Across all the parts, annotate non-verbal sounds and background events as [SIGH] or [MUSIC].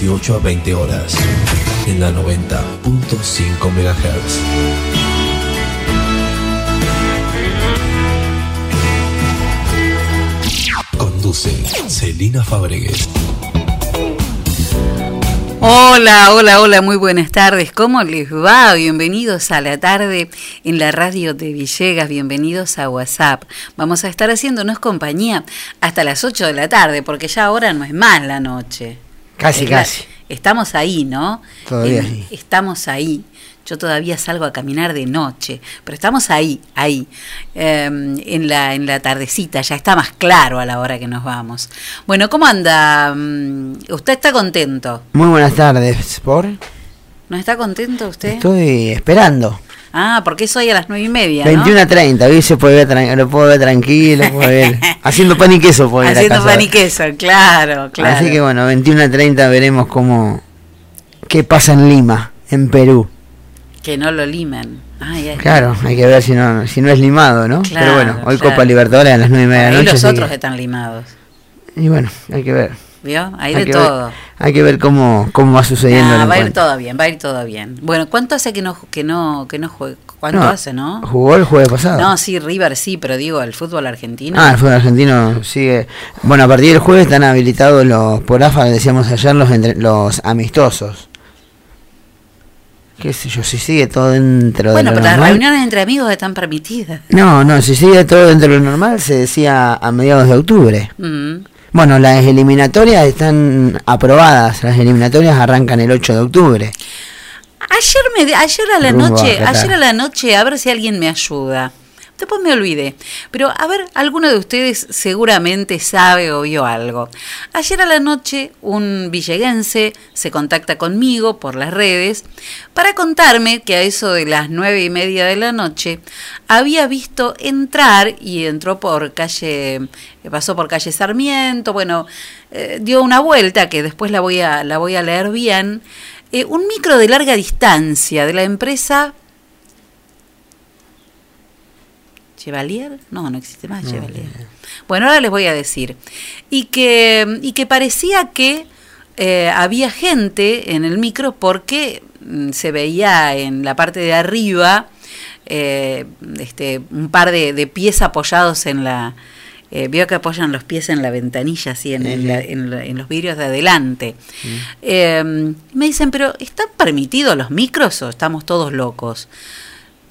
18 a 20 horas, en la 90.5 MHz. Conduce Celina Fabregues. Hola, hola, hola, muy buenas tardes. ¿Cómo les va? Bienvenidos a la tarde en la radio de Villegas, bienvenidos a WhatsApp. Vamos a estar haciéndonos compañía hasta las 8 de la tarde, porque ya ahora no es más la noche. Casi, Es la- casi. Estamos ahí, ¿no? Todavía En- sí. Estamos ahí. Yo todavía salgo a caminar de noche, pero estamos ahí, ahí, eh, en, la, en la tardecita, ya está más claro a la hora que nos vamos. Bueno, ¿cómo anda? Mm, ¿Usted está contento? Muy buenas tardes, ¿por? ¿No está contento usted? Estoy esperando. Ah, porque es hoy a las nueve y media, ¿no? 21 a 30, hoy se puede ver, lo puedo ver tranquilo, puedo ver- [LAUGHS] haciendo pan y queso puedo Haciendo pan y queso, claro, claro. Así que bueno, 21 a 30 veremos cómo, qué pasa en Lima, en Perú. Que no lo limen. Claro, hay que ver si no, si no es limado, ¿no? Claro, Pero bueno, hoy claro. Copa Libertadores a las 9 y media de la noche. los así otros que- están limados. Y bueno, hay que ver. ¿Vio? Hay, hay de todo. Ver, hay que ver cómo, cómo va sucediendo Ah, el va a ir todo bien, va a ir todo bien. Bueno, ¿cuánto hace que no que no que no juegue? ¿Cuánto No, hace, no? Jugó el jueves pasado. No, sí, River sí, pero digo, el fútbol argentino. Ah, el fútbol argentino sigue. Bueno, a partir del jueves están habilitados los, por AFA, decíamos ayer, los, entre- los amistosos. Qué sé yo, si sigue todo dentro bueno, de lo pero las normal. reuniones entre amigos están permitidas. No, no, si sigue todo dentro de lo normal, se decía a mediados de octubre. Mm. Bueno, las eliminatorias están aprobadas. Las eliminatorias arrancan el 8 de octubre. Ayer me ayer a la Rumbo noche, ayer a la noche, a ver si alguien me ayuda. Después me olvidé. Pero a ver, alguno de ustedes seguramente sabe o vio algo. Ayer a la noche un villeguense se contacta conmigo por las redes para contarme que a eso de las nueve y media de la noche había visto entrar y entró por calle, pasó por calle Sarmiento, bueno, eh, dio una vuelta que después la voy a, la voy a leer bien. Eh, un micro de larga distancia de la empresa Chevalier, no, no existe más Chevalier. Bueno, ahora les voy a decir. Y que, y que parecía que eh, había gente en el micro porque mm, se veía en la parte de arriba eh, este, un par de, de pies apoyados en la, eh, veo que apoyan los pies en la ventanilla, así en, en la- en la- en los vidrios de adelante. Eh, me dicen, pero ¿están permitidos los micros o estamos todos locos?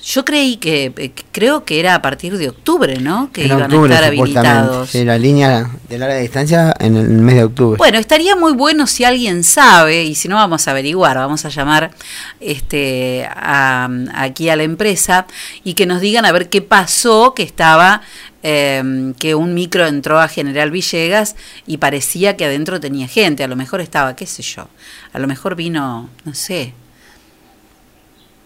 Yo creí que, eh, que- creo que era a partir de octubre, ¿no? Que en iban octubre, a estar habilitados. Sí, la línea de larga distancia en el mes de octubre. Bueno, estaría muy bueno si alguien sabe, y si no vamos a averiguar, vamos a llamar este, a- aquí a la empresa y que nos digan a ver qué pasó, que estaba, eh, que un micro entró a General Villegas y parecía que adentro tenía gente, a lo mejor estaba, qué sé yo, a lo mejor vino, no sé,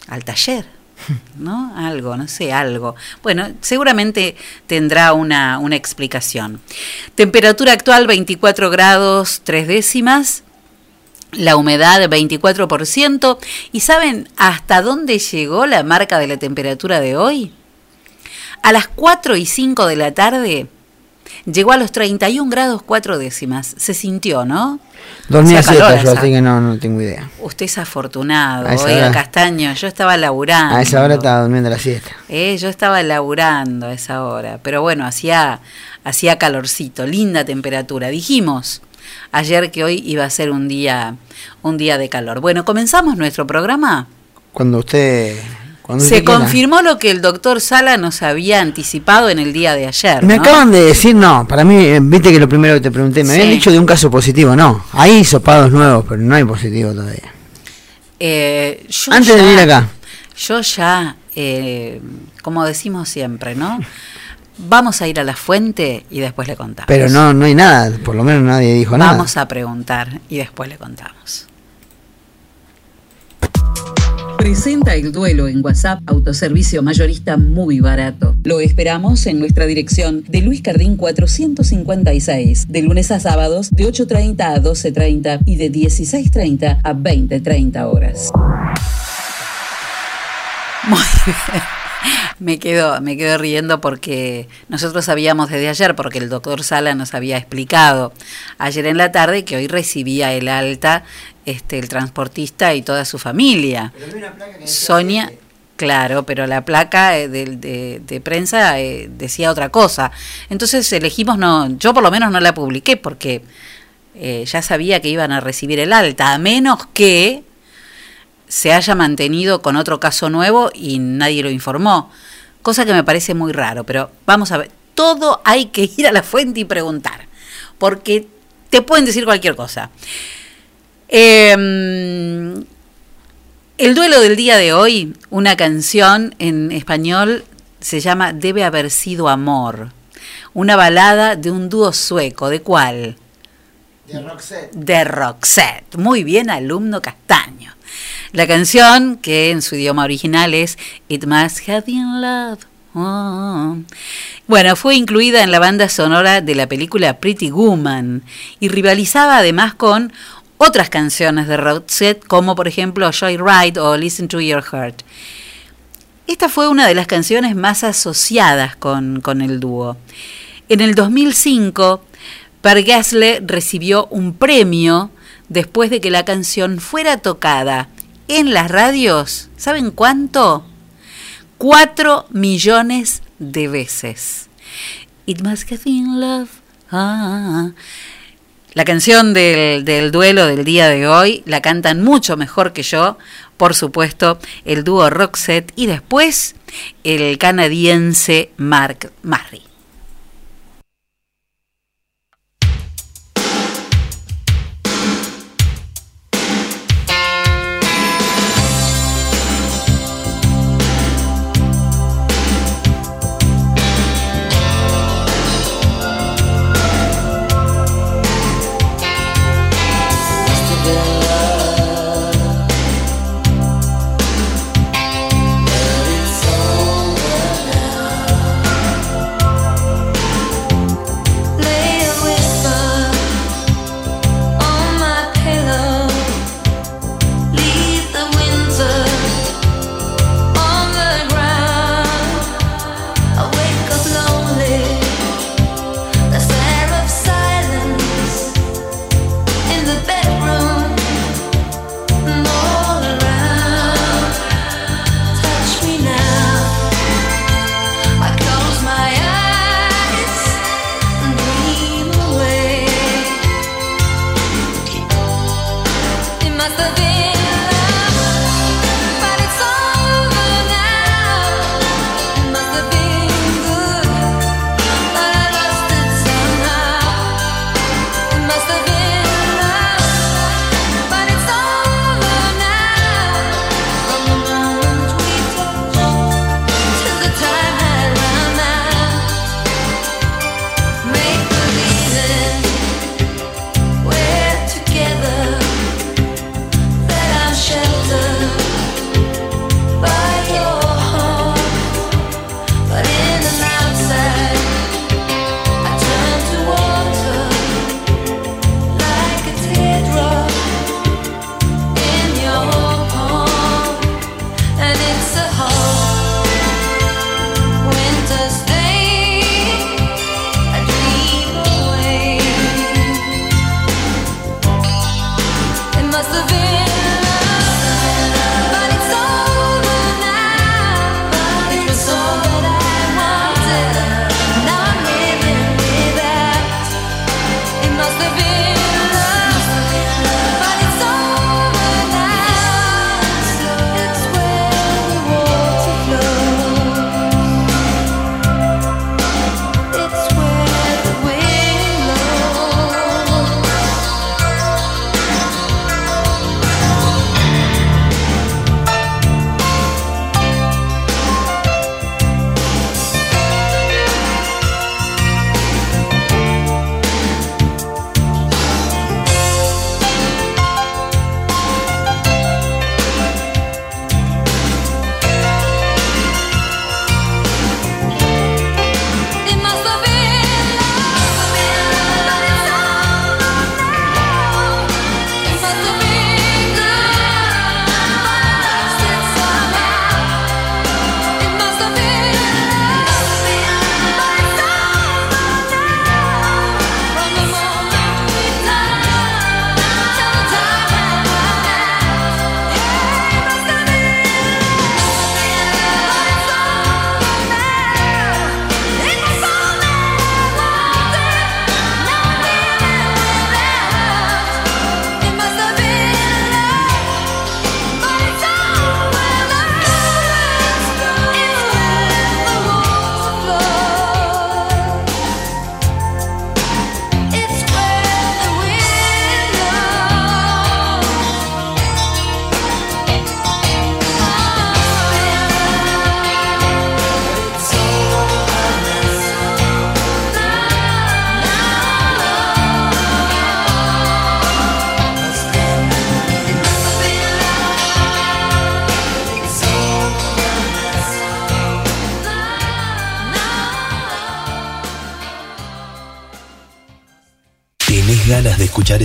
al taller. [LAUGHS] ¿No? Algo, no sé, algo. Bueno, seguramente tendrá una, una explicación. Temperatura actual 24 grados 3 décimas. La humedad 24%. ¿Y saben hasta dónde llegó la marca de la temperatura de hoy? A las 4 y 5 de la tarde llegó a los 31 grados 4 décimas. Se sintió, ¿no? Dormía siesta yo, así que no, no tengo idea. Usted es afortunado. Oiga, hora- Castaño, yo estaba laburando. A esa hora estaba durmiendo la siesta. Eh, yo estaba laburando a esa hora, pero bueno, hacía, hacía calorcito, linda temperatura. Dijimos ayer que hoy iba a ser un día, un día de calor. Bueno, comenzamos nuestro programa. Cuando usted... Cuando Se confirmó lo que el doctor Sala nos había anticipado en el día de ayer. Me ¿no? acaban de decir, no, para mí, eh, viste que lo primero que te pregunté, me habían Sí. dicho de un caso positivo, no. Hay hisopados nuevos, pero no hay positivo todavía. Eh, yo Antes de ya- venir acá. Yo ya, eh, como decimos siempre, ¿no? Vamos a ir a la fuente y después le contamos. Pero no, no hay nada, por lo menos nadie dijo nada. Vamos a preguntar y después le contamos. Presenta el duelo en WhatsApp, autoservicio mayorista muy barato. Lo esperamos en nuestra dirección de Luis Cardín 456, de lunes a sábados de 8.30 a 12.30 y de 16.30 a 20.30 horas. Muy bien. Me quedo, me quedo riendo porque nosotros sabíamos desde ayer, porque el doctor Sala nos había explicado ayer en la tarde que hoy recibía el alta este, el transportista y toda su familia. Sonia, claro, pero la placa eh, de, de- de prensa eh, decía otra cosa. Entonces elegimos no, yo por lo menos no la publiqué porque eh, ya sabía que iban a recibir el alta, a menos que se haya mantenido con otro caso nuevo y nadie lo informó. Cosa que me parece muy raro, pero vamos a ver, todo hay que ir a la fuente y preguntar, porque te pueden decir cualquier cosa. Eh, el duelo del día de hoy, una canción en español, se llama Debe haber sido amor. Una balada de un dúo sueco. ¿De cuál? De Roxette. Muy bien, alumno castaño. La canción, que en su idioma original es It Must Have Been Love. Oh. Bueno, fue incluida en la banda sonora de la película Pretty Woman y rivalizaba además con otras canciones de Roxette, como por ejemplo Joyride o Listen to Your Heart. Esta fue una de las canciones más asociadas con, con el dúo. En el 2005, Per Gessle recibió un premio después de que la canción fuera tocada en las radios. ¿Saben cuánto? 4 millones de veces. It must have been love. Ah. La canción del, del duelo del día de hoy la cantan mucho mejor que yo, por supuesto, el dúo Roxette y después el canadiense Mark Marry.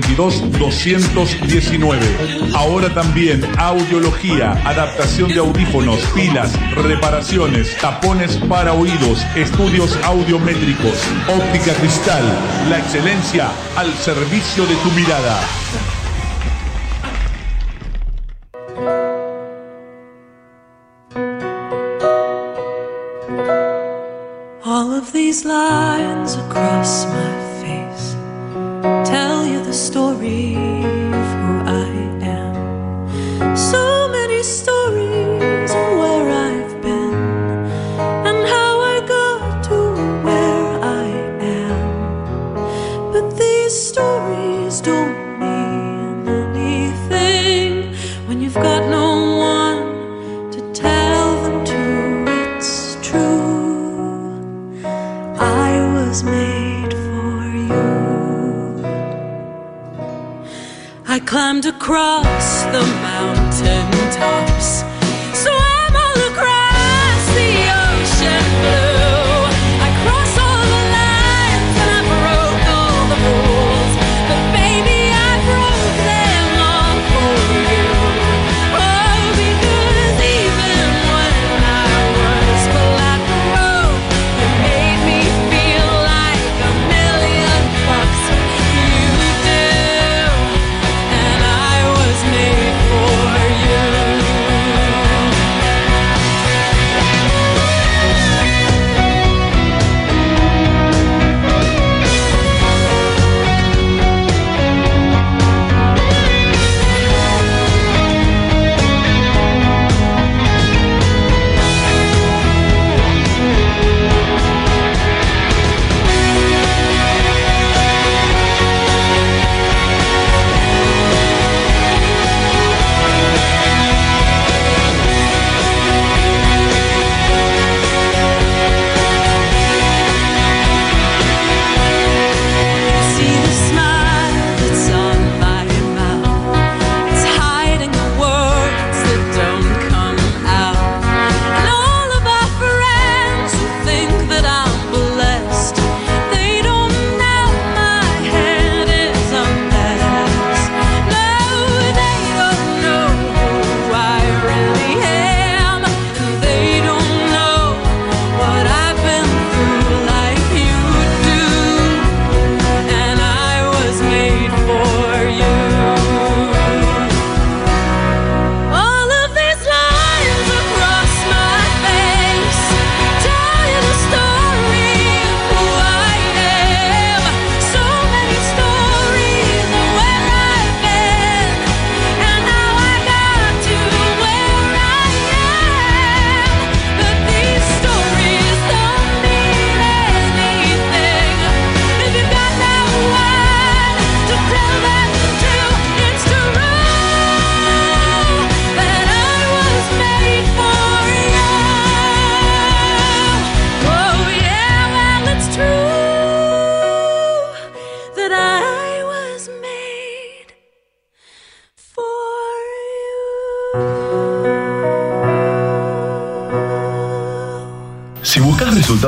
219. Ahora también audiología, adaptación de audífonos, pilas, reparaciones, tapones para oídos, estudios audiométricos, óptica cristal, la excelencia al servicio de tu mirada. All of these lines across my story I climbed across the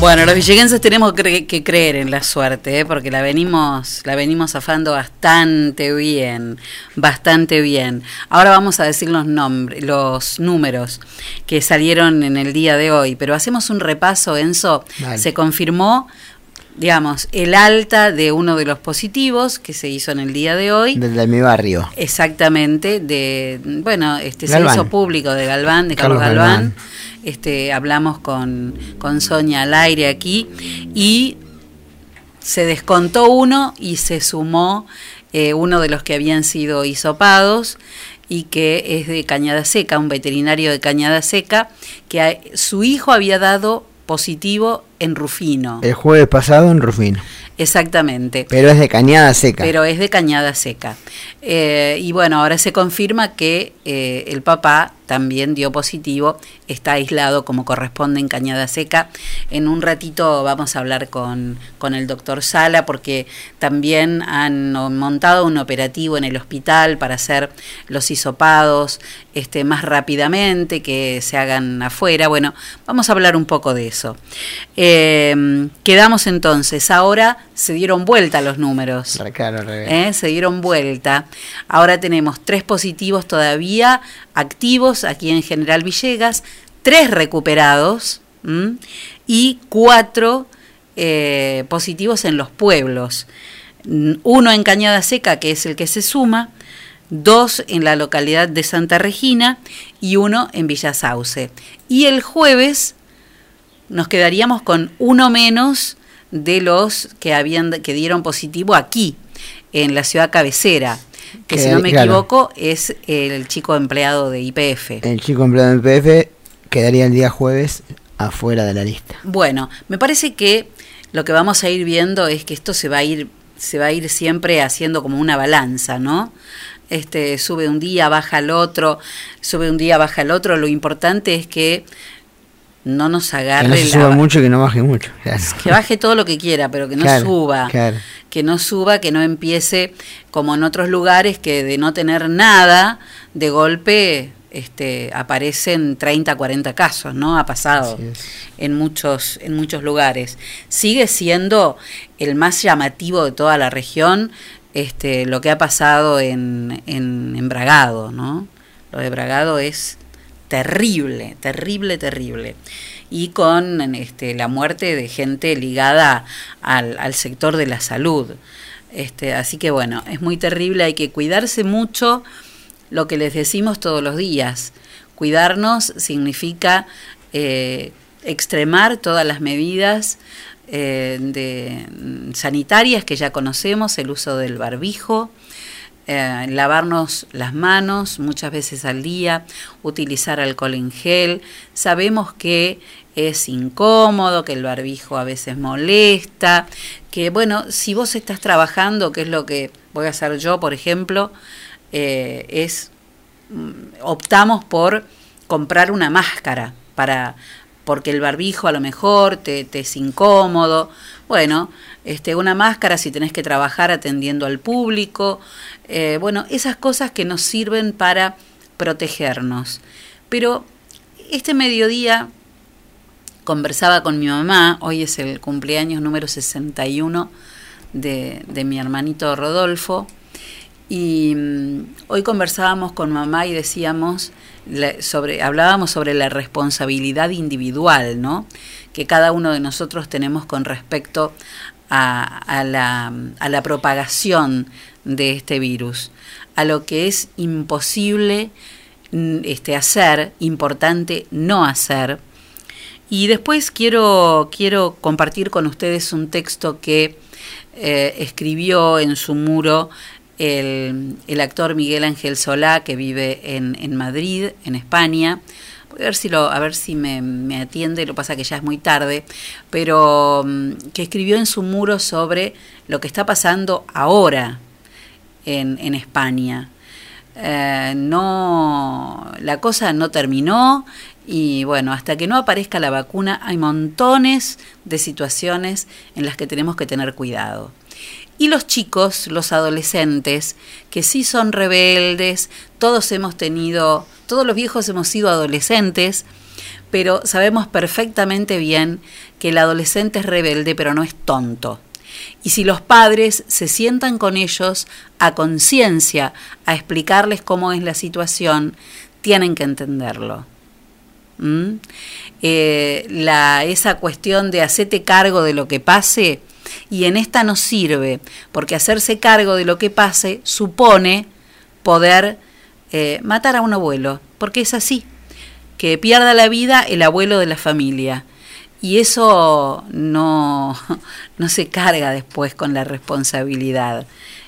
Bueno, los villeguenses tenemos que creer en la suerte, ¿eh? porque la venimos, la venimos zafando bastante bien, bastante bien. Ahora vamos a decir los nombres, los números que salieron en el día de hoy, pero hacemos un repaso, Enzo. Dale. Se confirmó, digamos, el alta de uno de los positivos que se hizo en el día de hoy. Del de mi barrio. Exactamente, de bueno, este Galván. se hizo público de Galván, de Carlos, Carlos Galván. Galván. Este, hablamos con, con Sonia al aire aquí y se descontó uno y se sumó eh, uno de los que habían sido hisopados y que es de Cañada Seca, un veterinario de Cañada Seca, que a- su hijo había dado positivo en Rufino. El jueves pasado en Rufino. Exactamente. Pero es de cañada seca. Pero es de cañada seca. Eh, y bueno, ahora se confirma que eh, el papá también dio positivo, está aislado como corresponde en cañada seca. En un ratito vamos a hablar con, con el doctor Sala porque también han montado un operativo en el hospital para hacer los hisopados este, más rápidamente, que se hagan afuera. Bueno, vamos a hablar un poco de eso. Eh, quedamos entonces, ahora se dieron vuelta los números. Claro. ¿eh? se dieron vuelta. Ahora tenemos tres positivos todavía activos aquí en General Villegas, tres recuperados y cuatro eh, positivos en los pueblos. uno en Cañada Seca, que es el que se suma, dos en la localidad de Santa Regina y uno en Villa Sauce. Y el jueves nos quedaríamos con uno menos de los que habían que dieron positivo aquí en la ciudad cabecera, que, Que, si no me claro. equivoco es el chico empleado de IPF. El chico empleado en PF quedaría el día jueves afuera de la lista. Bueno, me parece que lo que vamos a ir viendo es que esto se va a ir se va a ir siempre haciendo como una balanza, ¿no? Este sube un día, baja el otro, sube un día, baja el otro. Lo importante es que no nos Que agarre no se la- suba mucho que no baje mucho. claro. [LAUGHS] que baje todo lo que quiera, pero que no Claro, suba. claro. Que no suba, que no empiece como en otros lugares que de no tener nada, de golpe este, aparecen 30, 40 casos, ¿no? Ha pasado en muchos, en muchos lugares. Sigue siendo el más llamativo de toda la región este, lo que ha pasado en, en, en Bragado, ¿no? Lo de Bragado es terrible, terrible, terrible. Y con este, la muerte de gente ligada al, sector de la salud. Este, así que bueno, es muy terrible, hay que cuidarse mucho lo que les decimos todos los días. Cuidarnos significa eh, extremar todas las medidas eh, de, mm, sanitarias que ya conocemos, el uso del barbijo, eh, lavarnos las manos muchas veces al día, utilizar alcohol en gel. Sabemos que es incómodo, que el barbijo a veces molesta, que bueno, si vos estás trabajando, que es lo que voy a hacer yo, por ejemplo, eh, es mm, optamos por comprar una máscara para porque el barbijo a lo mejor te, te es incómodo. Bueno, este, una máscara si tenés que trabajar atendiendo al público. Eh, bueno, esas cosas que nos sirven para protegernos. Pero este mediodía conversaba con mi mamá, hoy es el cumpleaños número 61 de, mi hermanito Rodolfo, y mm, hoy conversábamos con mamá y decíamos sobre, hablábamos sobre la responsabilidad individual, ¿no? Que cada uno de nosotros tenemos con respecto a, a la, a la propagación de este virus, a lo que es imposible mm, este, hacer, importante no hacer. Y después quiero, quiero compartir con ustedes un texto que eh, escribió en su muro el, el actor Miguel Ángel Solá, que vive en, en Madrid, en España. Voy a ver si, lo, a ver si me, me atiende, lo pasa que ya es muy tarde, pero mm, que escribió en su muro sobre lo que está pasando ahora en, en España. Eh, no, la cosa no terminó y bueno, hasta que no aparezca la vacuna hay montones de situaciones en las que tenemos que tener cuidado. Y los chicos, los adolescentes, que sí son rebeldes, todos hemos tenido, todos los viejos hemos sido adolescentes, pero sabemos perfectamente bien que el adolescente es rebelde, pero no es tonto. Y si los padres se sientan con ellos a conciencia a explicarles cómo es la situación, tienen que entenderlo. ¿Mm? Eh, la, esa cuestión de hacerte cargo de lo que pase, y en esta no sirve, porque hacerse cargo de lo que pase supone poder eh, matar a un abuelo, porque es así, que pierda la vida el abuelo de la familia. Y eso no, [LAUGHS] no se carga después con la responsabilidad.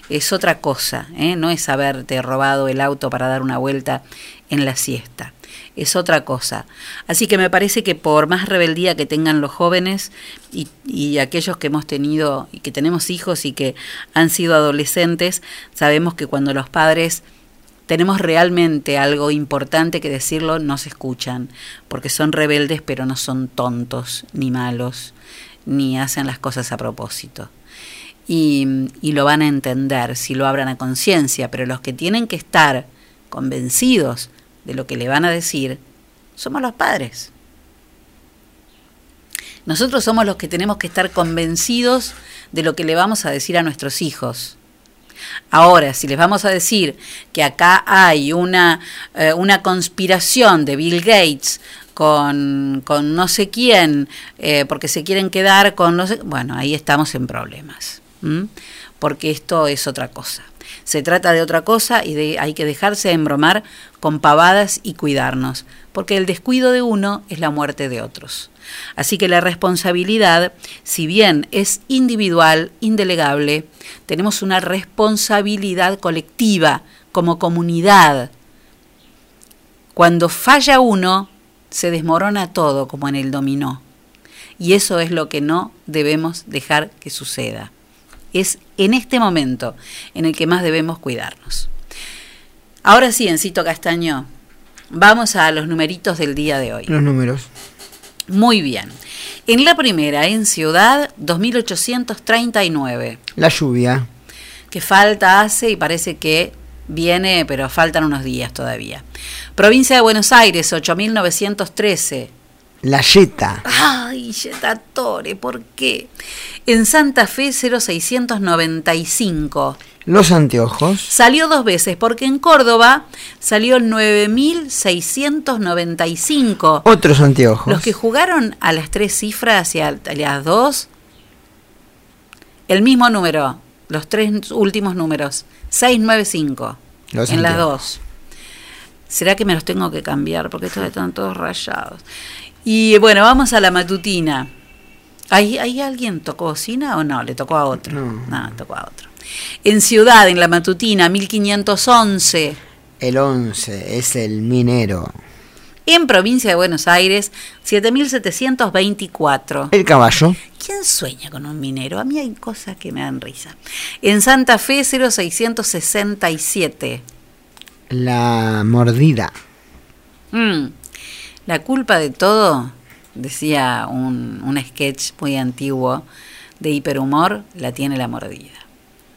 Es otra cosa, ¿eh? no es haberte robado el auto para dar una vuelta en la siesta. Es otra cosa. Así que me parece que por más rebeldía que tengan los jóvenes y, aquellos que hemos tenido y que tenemos hijos y que han sido adolescentes, sabemos que cuando los padres tenemos realmente algo importante que decirlo, no se escuchan, porque son rebeldes, pero no son tontos, ni malos, ni hacen las cosas a propósito. Y, y lo van a entender si lo abran a conciencia, pero los que tienen que estar convencidos de lo que le van a decir, somos los padres. Nosotros somos los que tenemos que estar convencidos de lo que le vamos a decir a nuestros hijos. Ahora, si les vamos a decir que acá hay una, eh, una conspiración de Bill Gates con, con no sé quién, eh, porque se quieren quedar con no sé, bueno, ahí estamos en problemas. porque esto es otra cosa. Se trata de otra cosa y de, hay que dejarse embromar con pavadas y cuidarnos, porque el descuido de uno es la muerte de otros. Así que la responsabilidad, si bien es individual, indelegable, tenemos una responsabilidad colectiva como comunidad. Cuando falla uno, se desmorona todo como en el dominó. Y eso es lo que no debemos dejar que suceda. Es en este momento en el que más debemos cuidarnos. Ahora sí, Encito Castaño, vamos a los numeritos del día de hoy. Los números. Muy bien. En la primera, en Ciudad, 2839. La lluvia. que falta hace y parece que viene, pero faltan unos días todavía. Provincia de Buenos Aires, 8913. La yeta. Ay, Yetatore, ¿por qué? En Santa Fe, 0695. Los anteojos. Salió dos veces, porque en Córdoba salió el 9695. Otros anteojos. Los que jugaron a las tres cifras y a las dos, el mismo número, los tres últimos números, 695 Los en las dos. ¿Será que me los tengo que cambiar? Porque estos están todos rayados. Y bueno, vamos a la matutina. ¿Hay, ¿Hay alguien tocó bocina o no? Le tocó a otro. No, tocó a otro. En Ciudad, en la matutina, 1511. El 11 es el minero. En Provincia de Buenos Aires, 7724. El caballo. ¿Quién sueña con un minero? A mí hay cosas que me dan risa. En Santa Fe, 0667. La mordida. Mm. La culpa de todo, decía un, un sketch muy antiguo de hiperhumor, la tiene la mordida.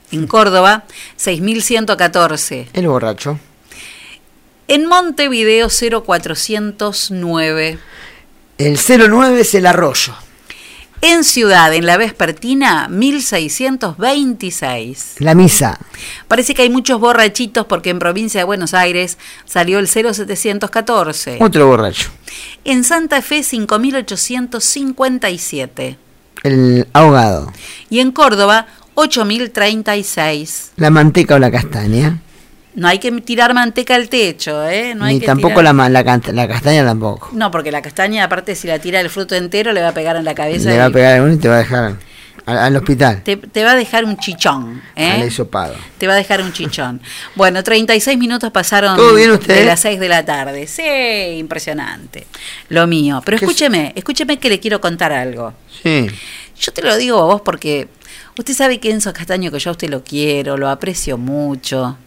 En Córdoba, 6114. El borracho. En Montevideo, 0409. El 09 es el arroyo. En Ciudad, en la Vespertina, 1626. La misa. Parece que hay muchos borrachitos porque en provincia de Buenos Aires salió el 0714. Otro borracho. En Santa Fe 5857 El ahogado. y en Córdoba 8036. La manteca o la castaña. No hay que tirar manteca al techo, ¿eh? No hay Ni que tampoco tirar- la, la, la castaña tampoco. No, porque la castaña, aparte, si la tira el fruto entero, le va a pegar en la cabeza. Le va a pegar a uno y te va a dejar al, al hospital. te, te va a dejar un chichón, ¿eh? Al hisopado. Te va a dejar un chichón. [LAUGHS] Bueno, 36 minutos pasaron ¿Todo bien usted? de las 6 de la tarde. Sí, impresionante. Lo mío. Pero ¿Qué- escúcheme, escúcheme que le quiero contar algo. Sí. Yo te lo digo a vos porque usted sabe que Enzo Castaño, que yo a usted lo quiero, lo aprecio mucho,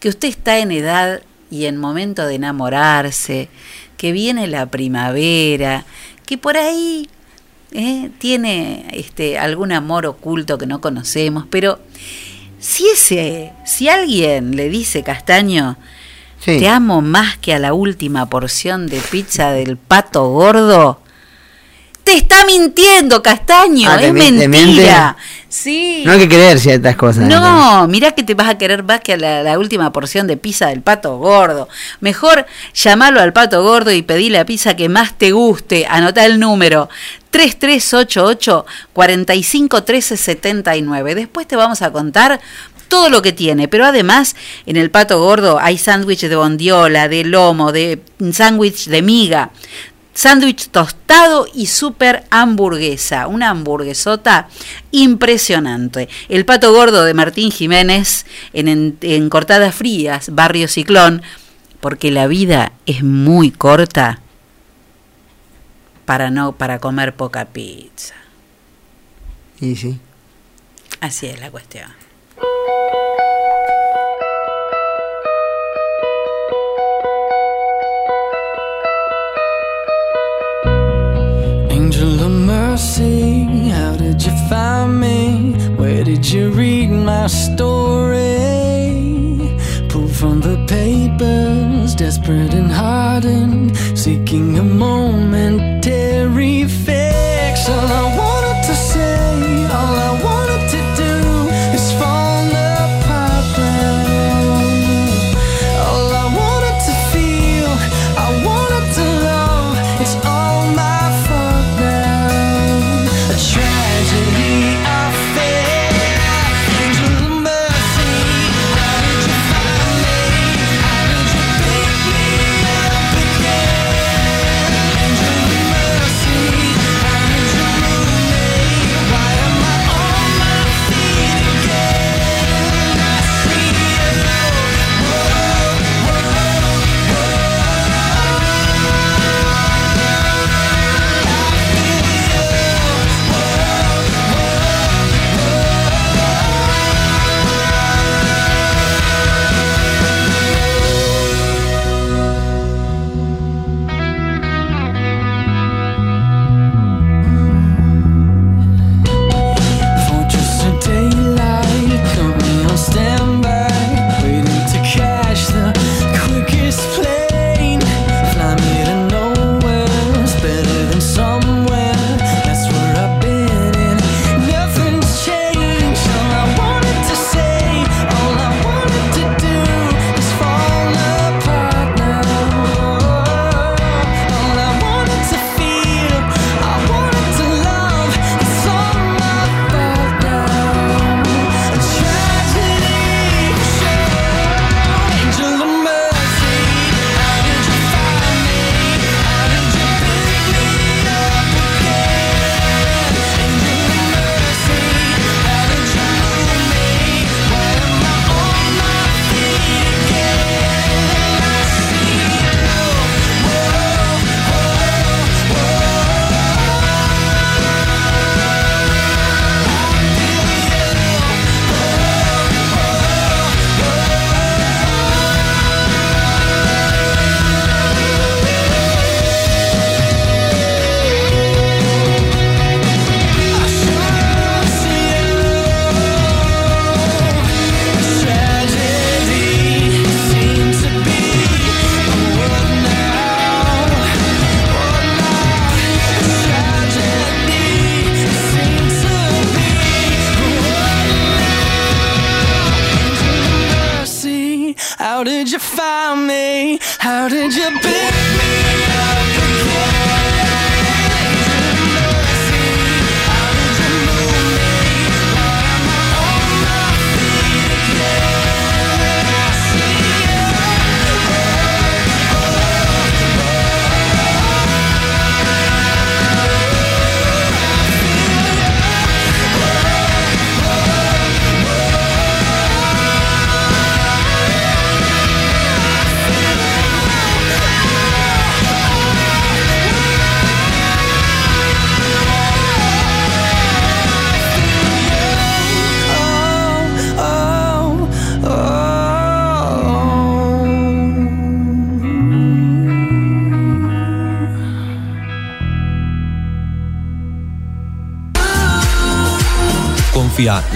que usted está en edad y en momento de enamorarse, que viene la primavera, que por ahí eh, tiene este, algún amor oculto que no conocemos, pero si ese, si alguien le dice Castaño, Sí. te amo más que a la última porción de pizza del pato gordo. Te está mintiendo, Castaño, Ah, es mentira. Sí. No hay que creer ciertas cosas. No, mirá que te vas a querer más que a la, la última porción de pizza del pato gordo. Mejor llamalo al pato gordo y pedí la pizza que más te guste. Anotá el número 3388 451379. Después te vamos a contar todo lo que tiene, pero además en el pato gordo hay sándwich de bondiola, de lomo, de sándwich de miga, sándwich tostado y super hamburguesa, una hamburguesota impresionante. El pato gordo de Martín Jiménez en, en- en Cortadas Frías, Barrio Ciclón, porque la vida es muy corta para no para comer poca pizza. Y sí. Así es la cuestión. Angel of mercy, how did you find me? Where did you read my story? Pulled from the papers, desperate and hardened, seeking a momentary fix. All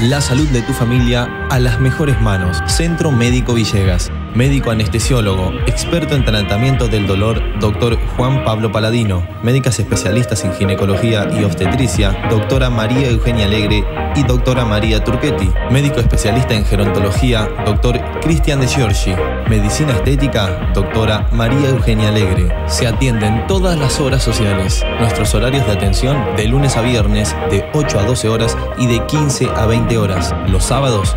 la salud de tu familia a las mejores manos. Centro Médico Villegas. Médico anestesiólogo, experto en tratamiento del dolor, doctor Juan Pablo Paladino. Médicas especialistas en ginecología y obstetricia, doctora María Eugenia Alegre y doctora María Turquetti. Médico especialista en gerontología, doctor Cristian de Giorgi. Medicina estética, doctora María Eugenia Alegre. Se atienden todas las horas sociales. Nuestros horarios de atención de lunes a viernes de 8 a 12 horas y de 15 a 20 horas. Los sábados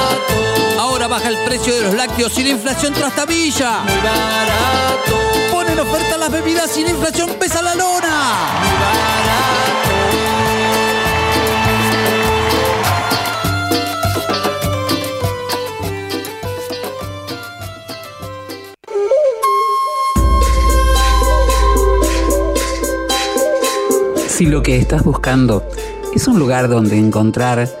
Ahora baja el precio de los lácteos y la inflación trastabilla. Muy barato. Ponen oferta las bebidas y la inflación pesa la lona. Si lo que estás buscando es un lugar donde encontrar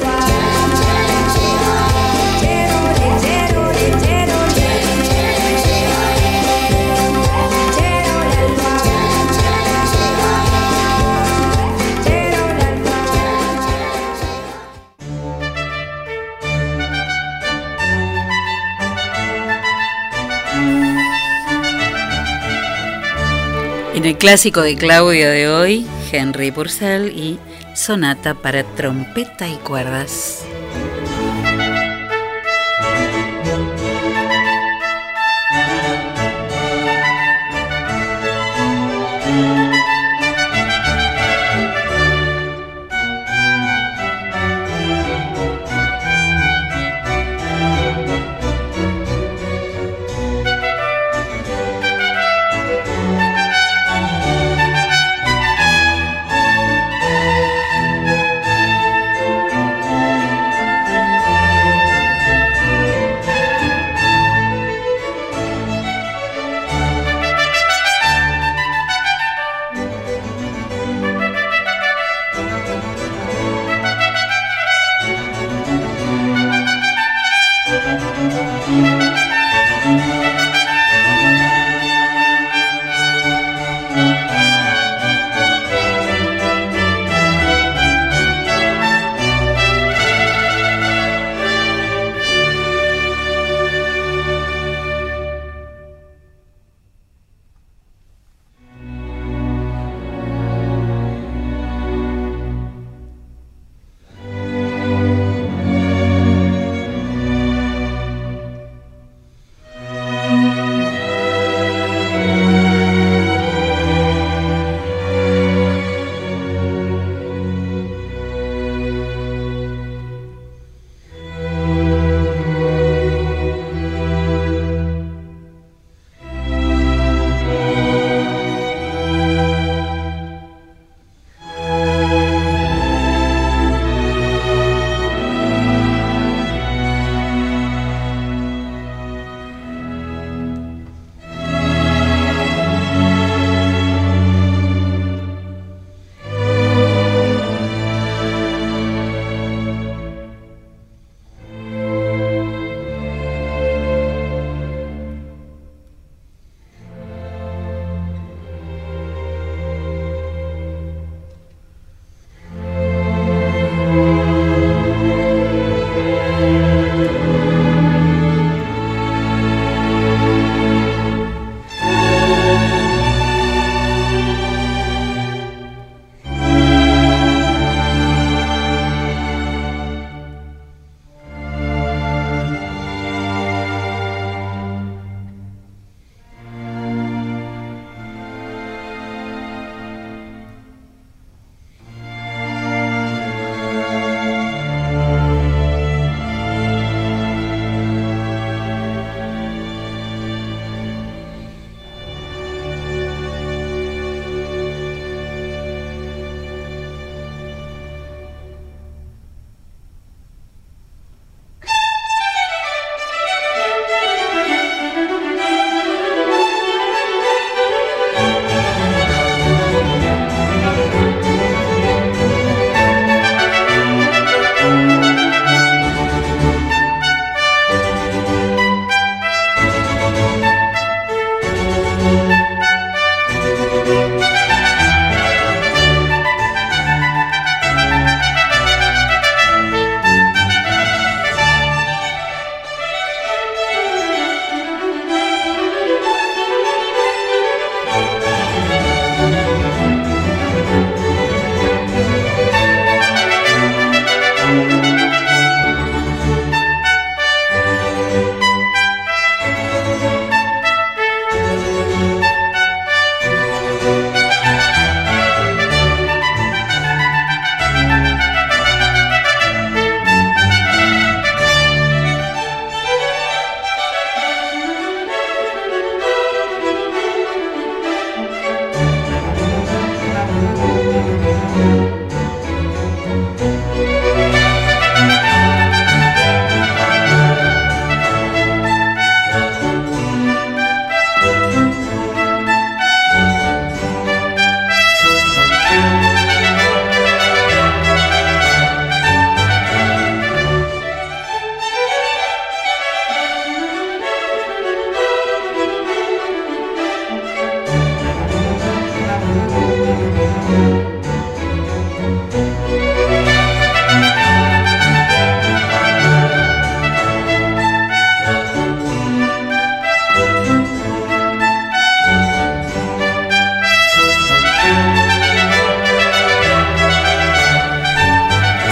En el clásico de Claudio de hoy, Henry Purcell y Sonata para trompeta y cuerdas.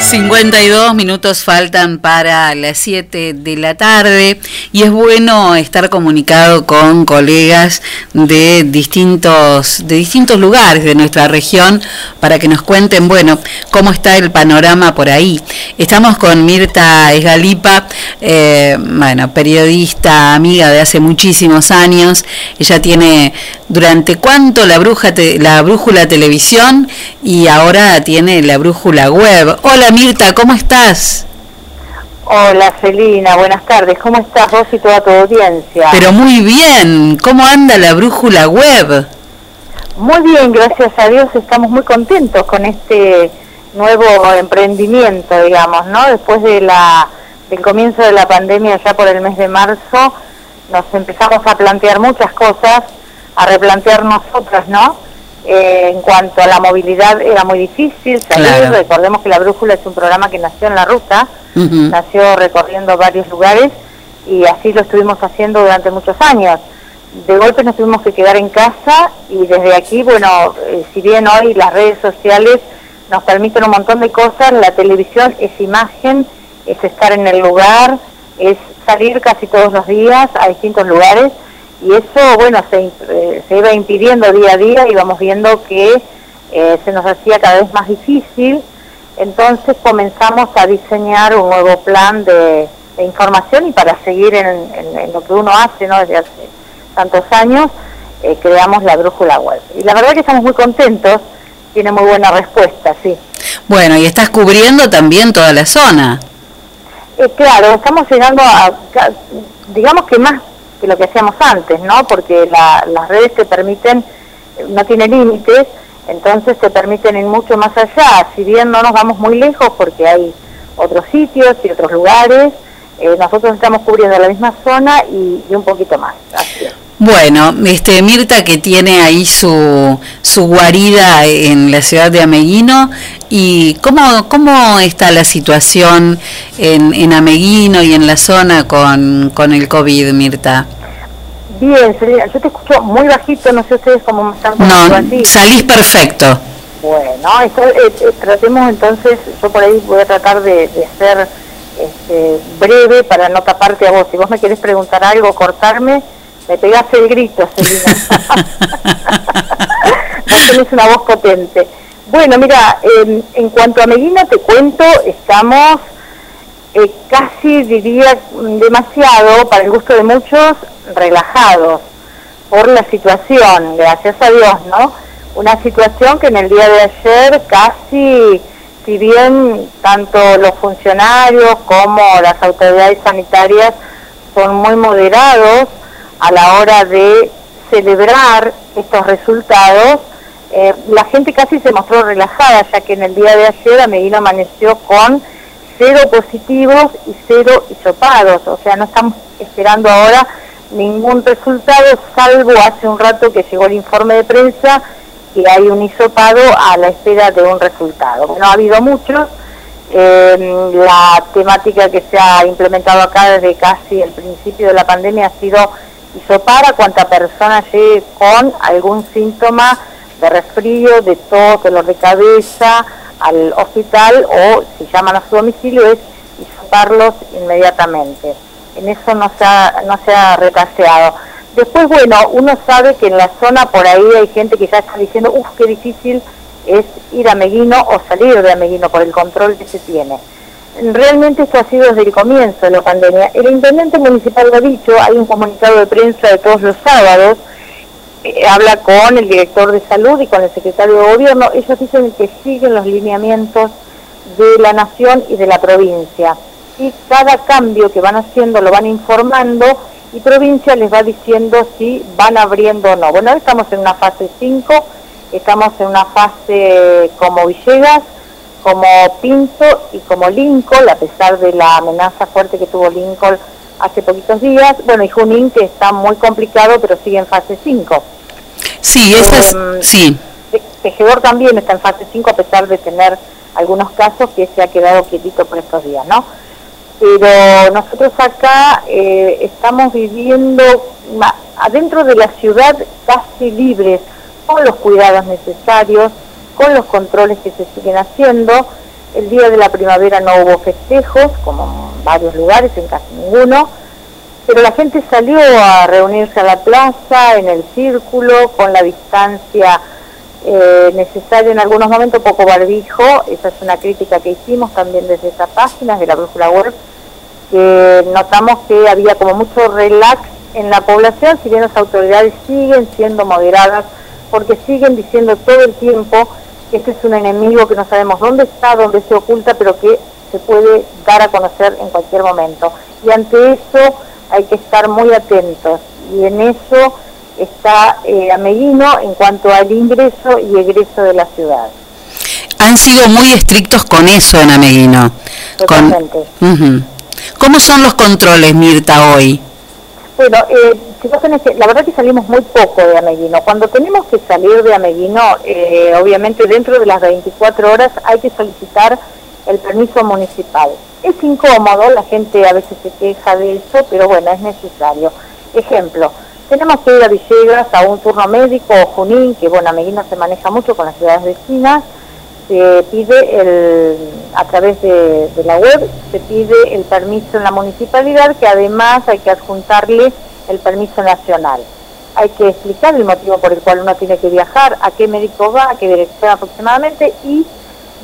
sí. 52 minutos faltan para las 7 de la tarde y es bueno estar comunicado con colegas de distintos, de distintos lugares de nuestra región para que nos cuenten, bueno, cómo está el panorama por ahí. Estamos con Mirta Esgalipa, eh, bueno, periodista, amiga de hace muchísimos años. Ella tiene durante cuánto la, bruja la brújula televisión y ahora tiene la brújula web. Hola Mirta, ¿cómo estás? Hola Celina, buenas tardes. ¿Cómo estás vos y toda tu audiencia? Pero muy bien, ¿cómo anda la brújula web? Muy bien, gracias a Dios estamos muy contentos con este nuevo emprendimiento, digamos, ¿no? Después de la del comienzo de la pandemia, ya por el mes de marzo, nos empezamos a plantear muchas cosas, a replantear nosotras, ¿no? Eh, en cuanto a la movilidad era muy difícil salir, Claro. recordemos que La Brújula es un programa que nació en la ruta, nació recorriendo varios lugares y así lo estuvimos haciendo durante muchos años. De golpe nos tuvimos que quedar en casa y desde aquí, bueno, eh, si bien hoy las redes sociales nos permiten un montón de cosas, la televisión es imagen, es estar en el lugar, es salir casi todos los días a distintos lugares y eso, bueno, se, eh, se iba impidiendo día a día y vamos viendo que eh, se nos hacía cada vez más difícil. Entonces comenzamos a diseñar un nuevo plan de, de información y para seguir en, en- en lo que uno hace ¿no? desde hace tantos años, eh, creamos la brújula web. Y la verdad que estamos muy contentos, tiene muy buena respuesta, sí. Bueno, y estás cubriendo también toda la zona. Claro, estamos llegando a, digamos que más que lo que hacíamos antes, ¿no? Porque la- las redes te permiten, no tienen límites, entonces te permiten ir mucho más allá. Si bien no nos vamos muy lejos porque hay otros sitios y otros lugares, eh, nosotros estamos cubriendo la misma zona y, y un poquito más. Así es. Bueno, este Mirta que tiene ahí su, su guarida en la ciudad de Ameguino y cómo, cómo está la situación en, en Ameguino y en la zona con, con el COVID, Mirta. Bien, Selena, yo te escucho muy bajito, no sé ustedes cómo me están No, así. salís perfecto. Bueno, esto, eh, eh, tratemos entonces, yo por ahí voy a tratar de, de ser este, breve para no taparte a vos. Si vos me querés preguntar algo, cortarme, me pegás el grito, Celina. [LAUGHS] no tenés una voz potente. Bueno, mira, en, en cuanto a Medina te cuento, estamos eh, casi, diría, demasiado, para el gusto de muchos, relajados por la situación, gracias a Dios, ¿no? Una situación que en el día de ayer casi, si bien tanto los funcionarios como las autoridades sanitarias son muy moderados a la hora de celebrar estos resultados, eh, la gente casi se mostró relajada, ya que en el día de ayer Ameguino amaneció con cero positivos y cero hisopados, o sea, no estamos esperando ahora ningún resultado, salvo hace un rato que llegó el informe de prensa que hay un hisopado a la espera de un resultado. Bueno, ha habido muchos, eh, la temática que se ha implementado acá desde casi el principio de la pandemia ha sido hisopar a cuanta persona llegue con algún síntoma de resfrío, de tos, dolor de cabeza al hospital o si llaman a su domicilio es hisoparlos inmediatamente. En eso no se ha, no se ha retaseado. Después, bueno, uno sabe que en la zona por ahí hay gente que ya está diciendo, uff, qué difícil es ir a Meguino o salir de Meguino por el control que se tiene. Realmente esto ha sido desde el comienzo de la pandemia. El intendente municipal lo ha dicho, hay un comunicado de prensa de todos los sábados, eh, habla con el director de salud y con el secretario de gobierno. Ellos dicen que siguen los lineamientos de la nación y de la provincia. Y cada cambio que van haciendo lo van informando y provincia les va diciendo si van abriendo o no. Bueno, ahora estamos en una fase 5, estamos en una fase como Villegas, como Pinto y como Lincoln, a pesar de la amenaza fuerte que tuvo Lincoln hace poquitos días. Bueno, y Junín, que está muy complicado, pero sigue en fase 5. Sí, esa es, Em, sí. Te- Tejedor también está en fase 5 a pesar de tener algunos casos que se ha quedado quietito por estos días, ¿no? Pero nosotros acá eh, estamos viviendo adentro de la ciudad casi libres, con los cuidados necesarios, con los controles que se siguen haciendo. El día de la primavera no hubo festejos, como en varios lugares, en casi ninguno, pero la gente salió a reunirse a la plaza, en el círculo, con la distancia eh, necesaria en algunos momentos, poco barbijo, esa es una crítica que hicimos también desde esa página, de la brújula web, que notamos que había como mucho relax en la población, si bien las autoridades siguen siendo moderadas, porque siguen diciendo todo el tiempo este es un enemigo que no sabemos dónde está, dónde se oculta, pero que se puede dar a conocer en cualquier momento. Y ante eso hay que estar muy atentos. Y en eso está eh, Ameguino en cuanto al ingreso y egreso de la ciudad. Han sido muy estrictos con eso en Ameguino. Con-. ¿Cómo son los controles, Mirta, hoy? Bueno, eh, que- la verdad que salimos muy poco de Ameguino. Cuando tenemos que salir de Ameguino, eh, obviamente dentro de las 24 horas hay que solicitar el permiso municipal. Es incómodo, la gente a veces se queja de eso, pero bueno, es necesario. Ejemplo, tenemos que ir a Villegas a un turno médico o Junín, que bueno, Ameguino se maneja mucho con las ciudades vecinas, se pide el, a través de, de la web, se pide el permiso en la municipalidad, que además hay que adjuntarle el permiso nacional. Hay que explicar el motivo por el cual uno tiene que viajar, a qué médico va, a qué dirección aproximadamente y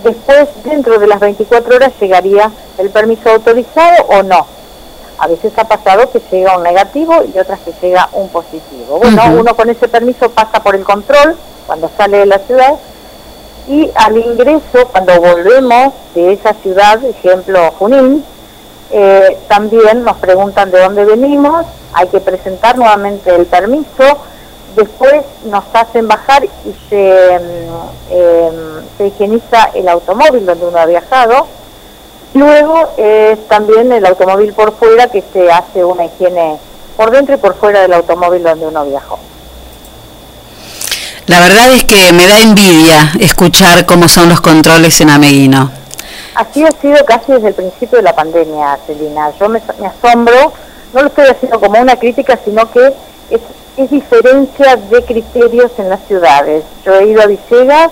después, dentro de las 24 horas, llegaría el permiso autorizado o no. A veces ha pasado que llega un negativo y otras que llega un positivo. Bueno, uno con ese permiso pasa por el control cuando sale de la ciudad y al ingreso, cuando volvemos de esa ciudad, ejemplo Junín, eh, también nos preguntan de dónde venimos, hay que presentar nuevamente el permiso, después nos hacen bajar y se, se higieniza el automóvil donde uno ha viajado, luego es también el automóvil por fuera que se hace una higiene por dentro y por fuera del automóvil donde uno viajó. La verdad es que me da envidia escuchar cómo son los controles en Ameguino. Así ha sido casi desde el principio de la pandemia, Celina. Yo me, asombro, no lo estoy haciendo como una crítica, sino que es, es diferencia de criterios en las ciudades. Yo he ido a Villegas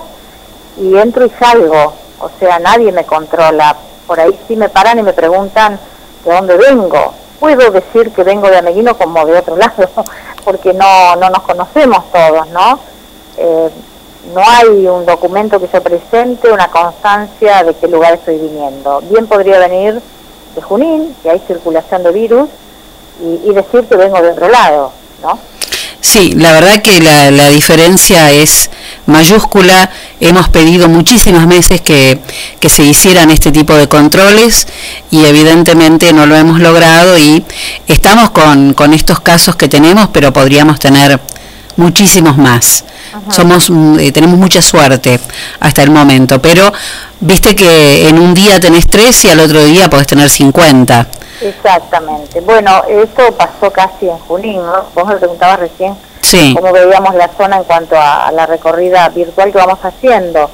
y entro y salgo, o sea, nadie me controla. Por ahí sí me paran y me preguntan de dónde vengo. Puedo decir que vengo de Ameguino como de otro lado, [LAUGHS] porque no, no nos conocemos todos, ¿no? Eh, no hay un documento que se presente, una constancia de qué lugar estoy viniendo. Bien podría venir de Junín, que hay circulación de virus, y, decir que vengo de otro lado, ¿no? Sí, la verdad que la, la diferencia es mayúscula. Hemos pedido muchísimas veces que, que se hicieran este tipo de controles y evidentemente no lo hemos logrado y estamos con, con estos casos que tenemos, pero podríamos tener muchísimos más. Somos mm, eh, tenemos mucha suerte hasta el momento, pero viste que en un día tenés tres y al otro día podés tener 50. Exactamente. Bueno, esto pasó casi en Junín, ¿no? Vos me preguntabas recién Sí. cómo veíamos la zona en cuanto a, la recorrida virtual que vamos haciendo.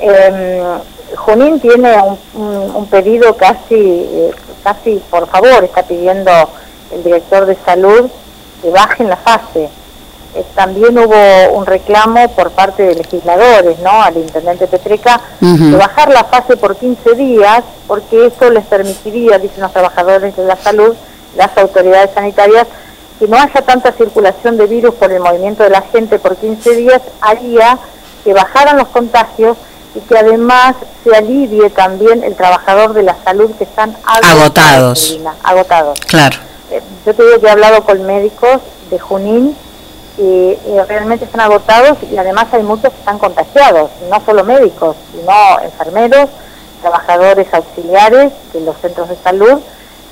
Em, Junín tiene un, un- un pedido casi, eh, casi por favor, está pidiendo el director de salud que bajen la fase. Eh, también hubo un reclamo por parte de legisladores, ¿no? Al intendente Petreca, de bajar la fase por 15 días, porque eso les permitiría, dicen los trabajadores de la salud, las autoridades sanitarias, que no haya tanta circulación de virus por el movimiento de la gente por 15 días, haría que bajaran los contagios y que además se alivie también el trabajador de la salud que están agotados. Agotados. Claro. Eh, Yo te digo que he hablado con médicos de Junín y, realmente están agotados y además hay muchos que están contagiados, no solo médicos, sino enfermeros, trabajadores auxiliares de los centros de salud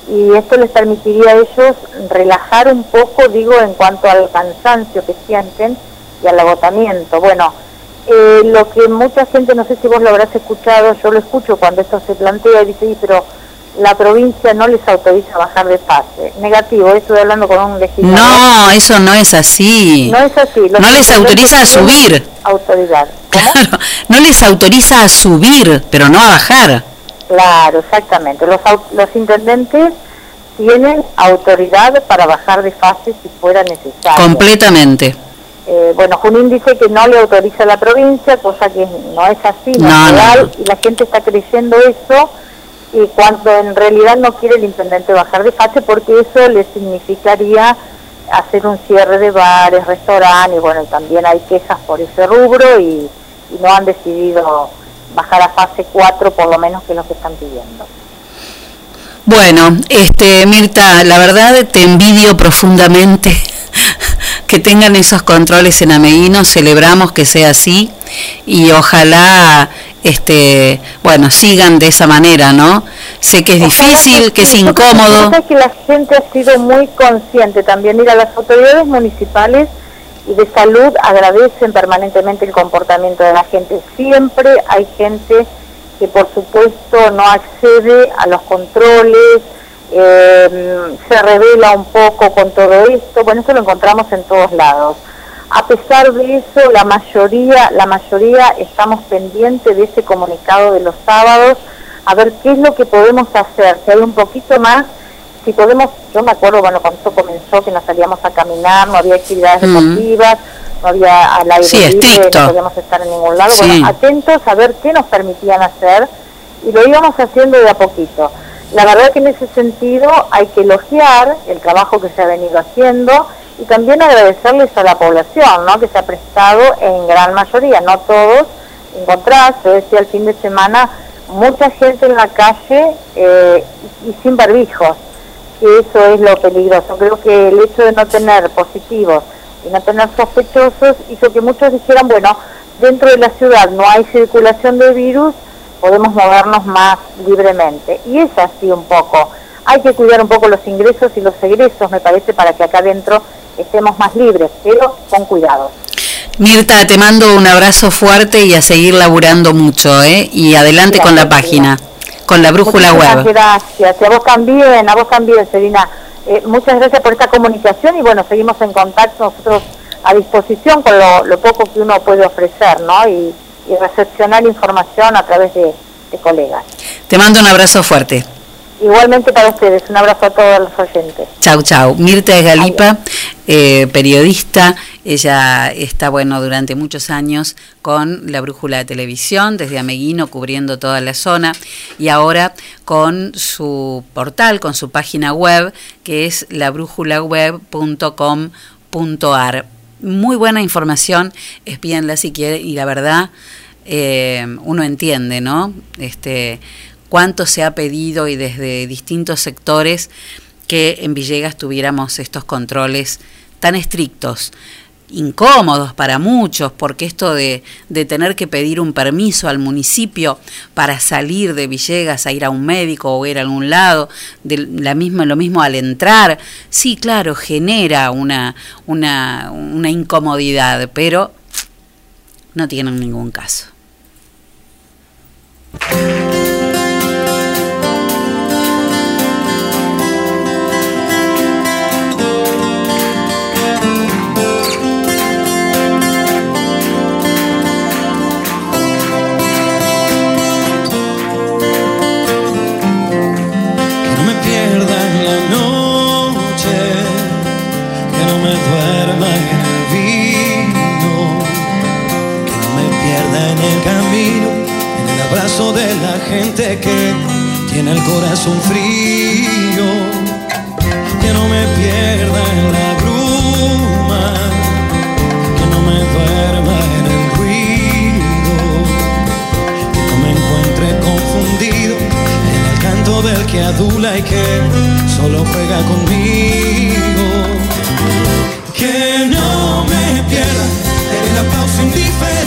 y esto les permitiría a ellos relajar un poco, digo, en cuanto al cansancio que sienten y al agotamiento. Bueno, eh, lo que mucha gente, no sé si vos lo habrás escuchado, yo lo escucho cuando esto se plantea y dice, "Sí, pero la provincia no les autoriza bajar de fase. Negativo, estoy hablando con un legislador. No, eso no es así. No es así. Los No les autoriza a subir. Autoridad. [LAUGHS] No les autoriza a subir, pero no a bajar. Claro, exactamente. Los, los intendentes tienen autoridad para bajar de fase si fuera necesario. Completamente. Eh, bueno, Junín dice que no le autoriza a la provincia, cosa que no es así, no, No, no. y la gente está creyendo eso, y cuando en realidad no quiere el intendente bajar de fase porque eso le significaría hacer un cierre de bares, restaurantes, bueno, también hay quejas por ese rubro y, no han decidido bajar a fase 4 por lo menos que lo que están pidiendo. Bueno, este Mirta, la verdad te envidio profundamente [LAUGHS] que tengan esos controles en Ameguino, celebramos que sea así y ojalá este, bueno, sigan de esa manera, ¿no? Sé que es difícil, que es incómodo. lo que pasa es que la gente ha sido muy consciente también. Mira, las autoridades municipales y de salud agradecen permanentemente el comportamiento de la gente. Siempre hay gente que por supuesto no accede a los controles, eh, se revela un poco con todo esto. Bueno, eso lo encontramos en todos lados. A pesar de eso, la mayoría, la mayoría estamos pendientes de ese comunicado de los sábados, a ver qué es lo que podemos hacer, si hay un poquito más, si podemos, yo me acuerdo, bueno, cuando esto comenzó, que no salíamos a caminar, no había actividades Mm. deportivas, no había al aire Sí, libre, no podíamos estar en ningún lado, Sí. bueno, atentos a ver qué nos permitían hacer, y lo íbamos haciendo de a poquito. La verdad que en ese sentido hay que elogiar el trabajo que se ha venido haciendo y también agradecerles a la población, ¿no? que se ha prestado en gran mayoría, no todos, encontrás, yo decía el fin de semana, mucha gente en la calle eh, y sin barbijos, que eso es lo peligroso. Creo que el hecho de no tener positivos y no tener sospechosos hizo que muchos dijeran, bueno, dentro de la ciudad no hay circulación de virus, podemos movernos más libremente. Y es así un poco. Hay que cuidar un poco los ingresos y los egresos, me parece, para que acá adentro estemos más libres, pero con cuidado. Mirta, te mando un abrazo fuerte y a seguir laburando mucho, ¿eh? Y adelante con la página, con la brújula Muchísimas web. gracias. Y a vos también, a vos también, Serena. Eh, muchas gracias por esta comunicación y bueno, seguimos en contacto nosotros a disposición con lo, lo poco que uno puede ofrecer, ¿no? Y, y recepcionar información a través de, de colegas. Te mando un abrazo fuerte. Igualmente para ustedes, un abrazo a todos los oyentes. Chau, chau. Mirta Galipa, eh, periodista. Ella está, bueno, durante muchos años con la Brújula de Televisión, desde Ameguino, cubriendo toda la zona, y ahora con su portal, con su página web, que es labrújulaweb.com.ar. Muy buena información, espíenla si quiere, y la verdad, eh, uno entiende, ¿no? Este, cuánto se ha pedido y desde distintos sectores que en Villegas tuviéramos estos controles tan estrictos, incómodos para muchos, porque esto de, de, tener que pedir un permiso al municipio para salir de Villegas a ir a un médico o ir a algún lado, de la misma, lo mismo al entrar, sí, claro, genera una, una, una incomodidad, pero no tienen ningún caso. La gente que tiene el corazón frío, que no me pierda en la bruma, que no me duerma en el ruido, que no me encuentre confundido en el canto del que adula y que solo juega conmigo. Que no me pierda en el aplauso indiferente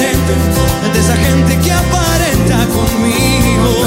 de esa gente que aparenta conmigo.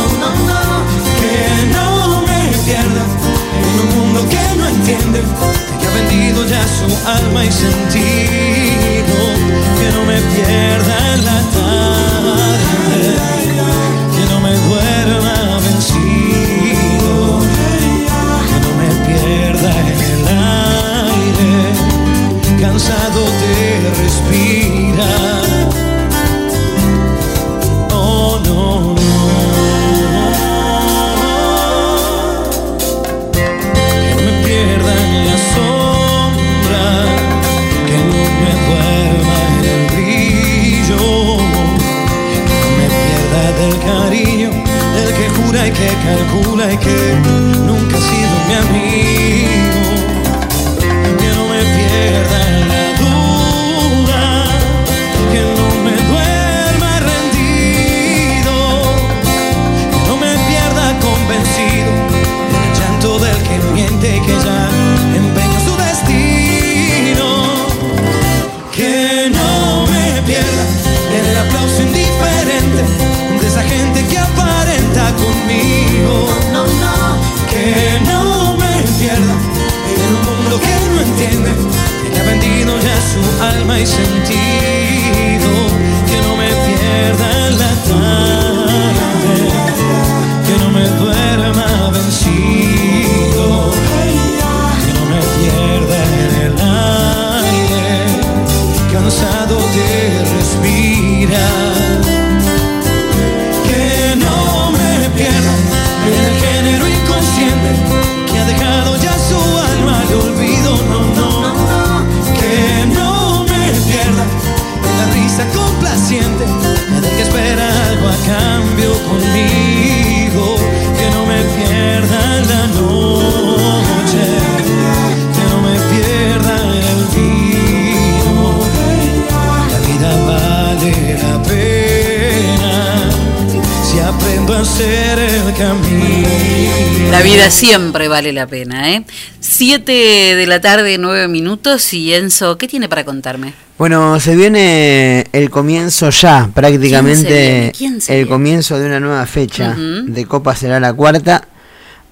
Siempre vale la pena, ¿eh? Siete de la tarde, nueve minutos. Y Enzo, ¿qué tiene para contarme? Bueno, se viene el comienzo ya, prácticamente ¿Quién se viene? ¿Quién se el viene? comienzo de una nueva fecha de Copa será la cuarta.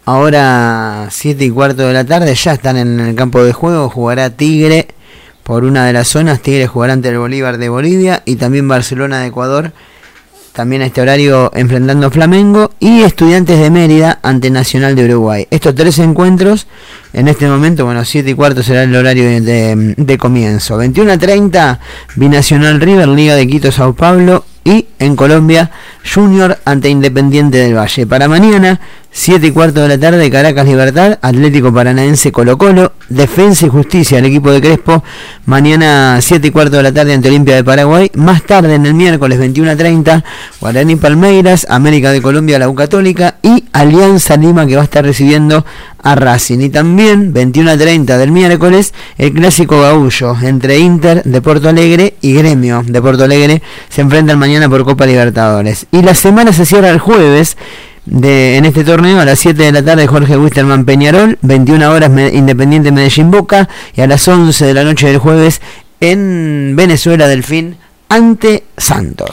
Ahora siete y cuarto de la tarde ya están en el campo de juego, jugará Tigre por una de las zonas, Tigre jugará ante el Bolívar de Bolivia y también Barcelona de Ecuador, también a este horario enfrentando Flamengo y Estudiantes de Mérida ante Nacional de Uruguay. Estos tres encuentros, en este momento, bueno, 7 y cuarto será el horario de, de- de comienzo. 21 a 30, Binacional River, Liga de Quito, Sao Paulo y en Colombia, Junior ante Independiente del Valle. Para mañana, 7 y cuarto de la tarde, Caracas Libertad, Atlético Paranaense Colo Colo, Defensa y Justicia, el equipo de Crespo, mañana 7 y cuarto de la tarde ante Olimpia de Paraguay, más tarde en el miércoles 21 a 30, Guaraní Palmeiras, América de Colombia, la U Católica y Alianza Lima que va a estar recibiendo a Racing. Y también 21 a 30 del miércoles, el clásico gaullo entre Inter de Porto Alegre y Gremio de Porto Alegre se enfrentan mañana por Copa Libertadores. Y la semana se cierra el jueves de, en este torneo a las 7 de la tarde Jorge Wisterman Peñarol, 21 horas Independiente Medellín Boca y a las 11 de la noche del jueves en Venezuela Delfín ante Santos.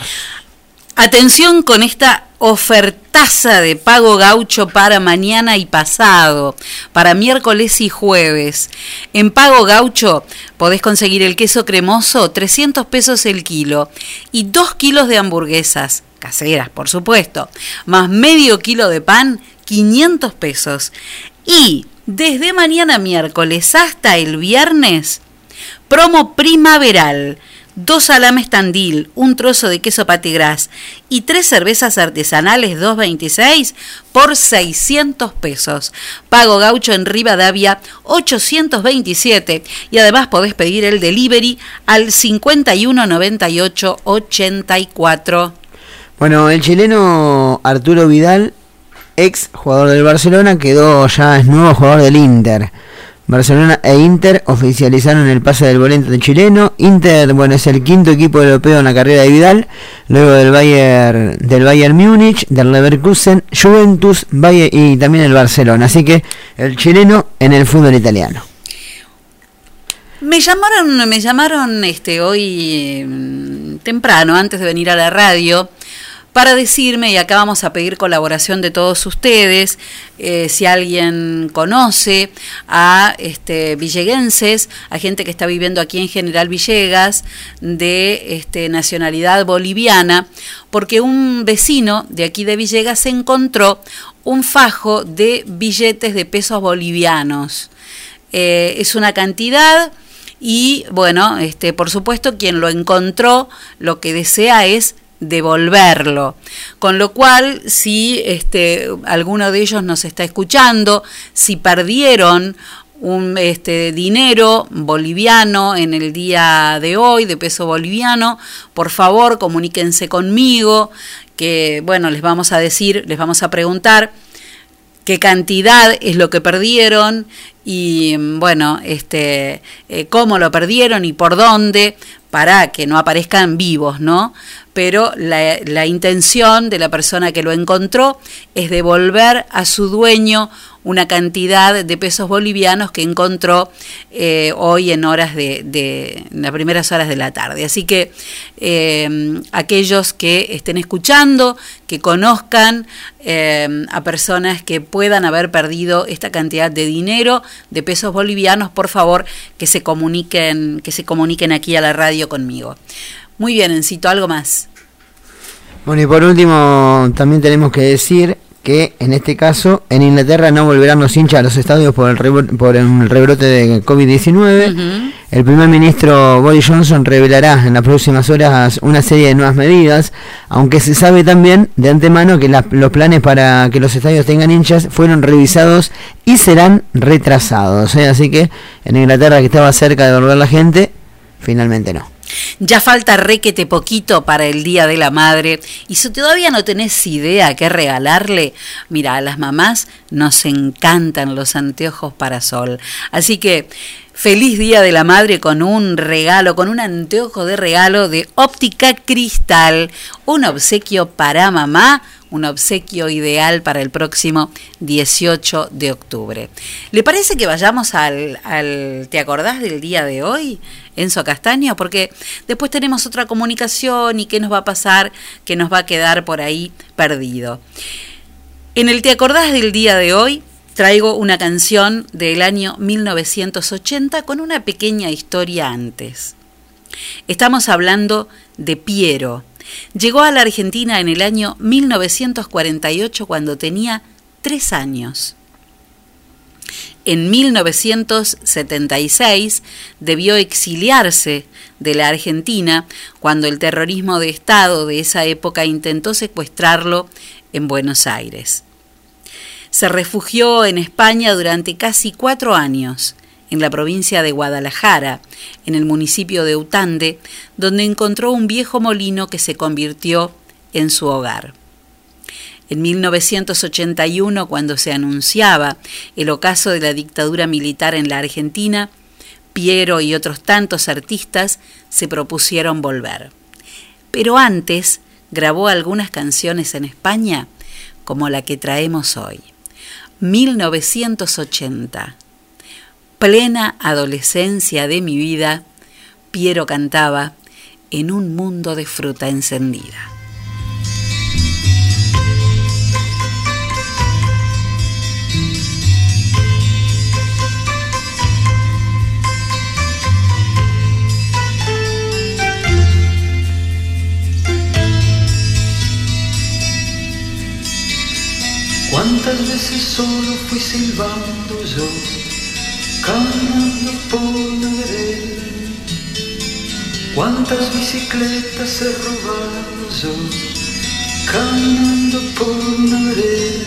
Atención con esta ofertaza de pago gaucho para mañana y pasado, para miércoles y jueves. En pago gaucho podés conseguir el queso cremoso, 300 pesos el kilo, y 2 kilos de hamburguesas, caseras por supuesto, más medio kilo de pan, 500 pesos. Y desde mañana miércoles hasta el viernes, Promo primaveral. Dos salames tandil, un trozo de queso patigras y tres cervezas artesanales 2.26 por 600 pesos. Pago gaucho en Rivadavia 827 y además podés pedir el delivery al 5198 84. Bueno, el chileno Arturo Vidal, ex jugador del Barcelona, quedó ya es nuevo jugador del Inter. Barcelona e Inter oficializaron el pase del volante chileno. Inter, bueno, es el quinto equipo europeo en la carrera de Vidal, luego del Bayern, del Bayern Múnich, del Leverkusen, Juventus, Bayern y también el Barcelona. Así que el chileno en el fútbol italiano. Me llamaron, me llamaron este hoy eh, temprano, antes de venir a la radio, para decirme, y acá vamos a pedir colaboración de todos ustedes, eh, si alguien conoce a este, villeguenses, a gente que está viviendo aquí en General Villegas, de este, nacionalidad boliviana, porque un vecino de aquí de Villegas encontró un fajo de billetes de pesos bolivianos. Eh, es una cantidad y bueno, este, por supuesto quien lo encontró lo que desea es devolverlo. Con lo cual, si este, alguno de ellos nos está escuchando, si perdieron un este, dinero boliviano en el día de hoy, de peso boliviano, por favor comuníquense conmigo, que bueno, les vamos a decir, les vamos a preguntar qué cantidad es lo que perdieron y bueno, este, eh, cómo lo perdieron y por dónde, para que no aparezcan vivos, ¿no? Pero la, intención de la persona que lo encontró es devolver a su dueño una cantidad de pesos bolivianos que encontró eh, hoy en horas de, de en las primeras horas de la tarde. Así que eh, aquellos que estén escuchando, que conozcan eh, a personas que puedan haber perdido esta cantidad de dinero, de pesos bolivianos, por favor que se comuniquen, que se comuniquen aquí a la radio conmigo. Muy bien, Encito, algo más. Bueno, y por último, también tenemos que decir que en este caso en Inglaterra no volverán los hinchas a los estadios por el, rebro- por el rebrote de COVID-19. El primer ministro Boris Johnson revelará en las próximas horas una serie de nuevas medidas, aunque se sabe también de antemano que la- los planes para que los estadios tengan hinchas fueron revisados y serán retrasados. ¿eh? Así que en Inglaterra que estaba cerca de volver la gente, finalmente no. Ya falta requete poquito para el Día de la Madre y si todavía no tenés idea qué regalarle, mira, a las mamás nos encantan los anteojos para sol. Así que feliz Día de la Madre con un regalo, con un anteojo de regalo de óptica cristal, un obsequio para mamá, un obsequio ideal para el próximo 18 de octubre. ¿Le parece que vayamos al, ¿Te acordás del día de hoy? Enzo Castaño, porque después tenemos otra comunicación y qué nos va a pasar, que nos va a quedar por ahí perdido. En el ¿Te acordás del día de hoy? Traigo una canción del año 1980 con una pequeña historia antes. Estamos hablando de Piero. Llegó a la Argentina en el año 1948 cuando tenía tres años. En 1976 debió exiliarse de la Argentina cuando el terrorismo de Estado de esa época intentó secuestrarlo en Buenos Aires. Se refugió en España durante casi cuatro años, en la provincia de Guadalajara, en el municipio de Utande, donde encontró un viejo molino que se convirtió en su hogar. En 1981, cuando se anunciaba el ocaso de la dictadura militar en la Argentina, Piero y otros tantos artistas se propusieron volver. Pero antes grabó algunas canciones en España, como la que traemos hoy. 1980. Plena adolescencia de mi vida, Piero cantaba en un mundo de fruta encendida. ¿Cuántas veces solo fui silbando yo, caminando por una vereda? ¿Cuántas bicicletas he robado yo, caminando por una vereda?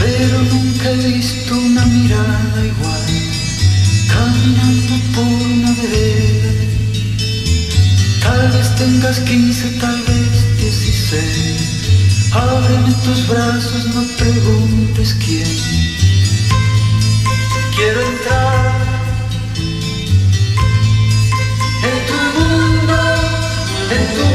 Pero nunca he visto una mirada igual, caminando por una vereda. Tal vez tengas 15, tal vez 16. Ábreme tus brazos, no preguntes quién. Quiero entrar en tu mundo, en tu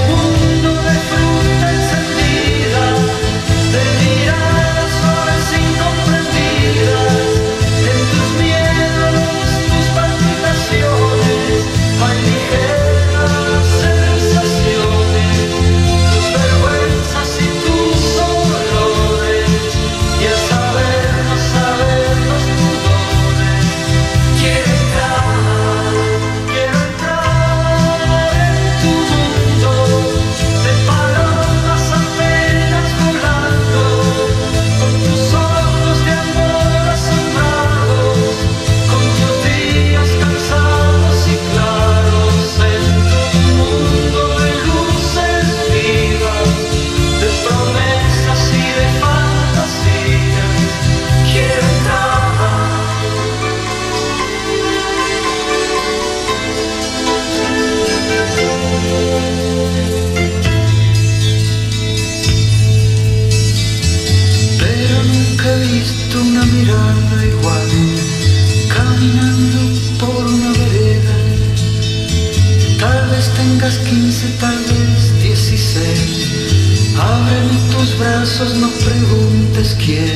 preguntes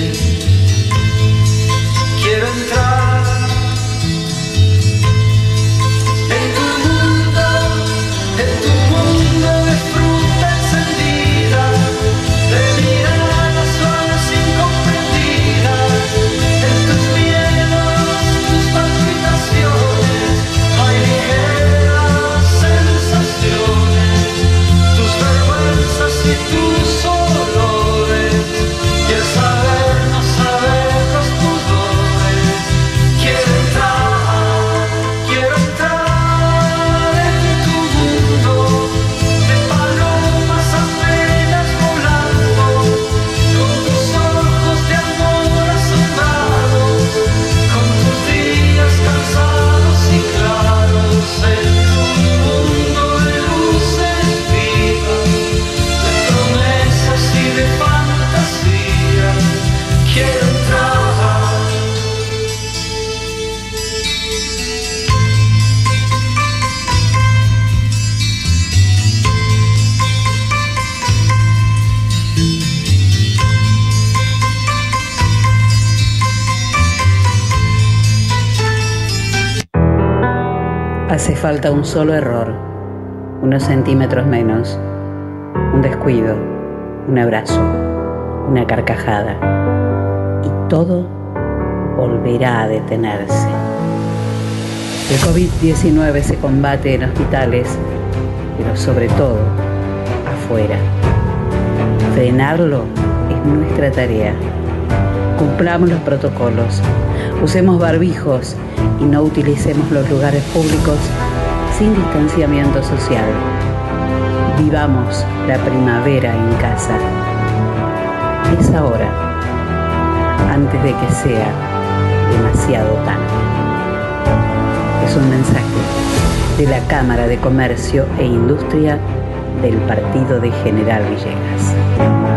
falta un solo error, unos centímetros menos, un descuido, un abrazo, una carcajada y todo volverá a detenerse. El COVID-19 se combate en hospitales, pero sobre todo afuera. Frenarlo es nuestra tarea. Cumplamos los protocolos, usemos barbijos y no utilicemos los lugares públicos sin distanciamiento social. Vivamos la primavera en casa. Es ahora, antes de que sea demasiado tarde. Es un mensaje de la Cámara de Comercio e Industria del Partido de General Villegas.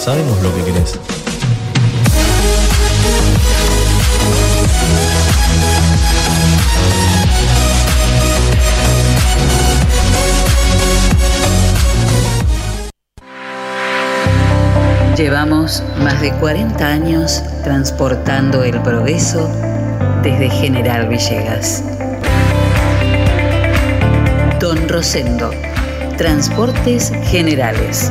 Sabemos lo que querés. Llevamos más de 40 años transportando el progreso desde General Villegas. Don Rosendo, Transportes Generales.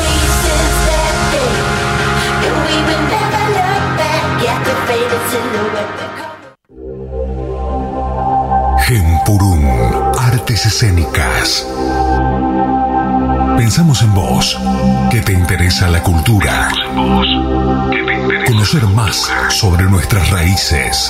Gempurún, artes escénicas. Pensamos en vos, que te interesa la cultura. Conocer más sobre nuestras raíces.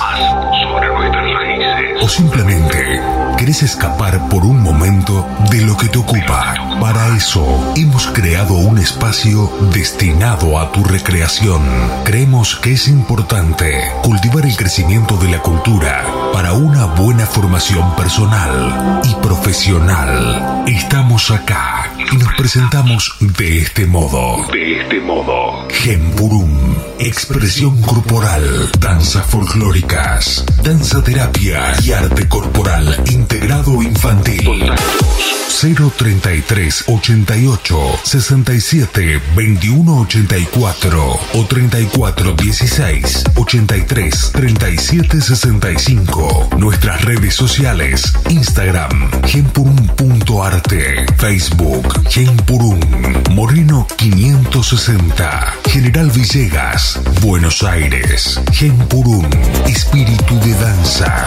O simplemente querés escapar por un momento de lo que te ocupa. Para eso hemos creado un espacio destinado a tu recreación. Creemos que es importante cultivar el crecimiento de la cultura Para una buena formación personal y profesional, estamos acá y nos presentamos de este modo. De este modo. Gempurum, expresión corporal, danzas folclóricas, danza terapia y arte corporal integrado infantil. 033 88 67 21 84 o 34 16 83 37 65. Nuestras redes sociales: Instagram, gempurum.arte, Facebook, Gempurum, Moreno 560, General Villegas, Buenos Aires, Gempurum, espíritu de danza.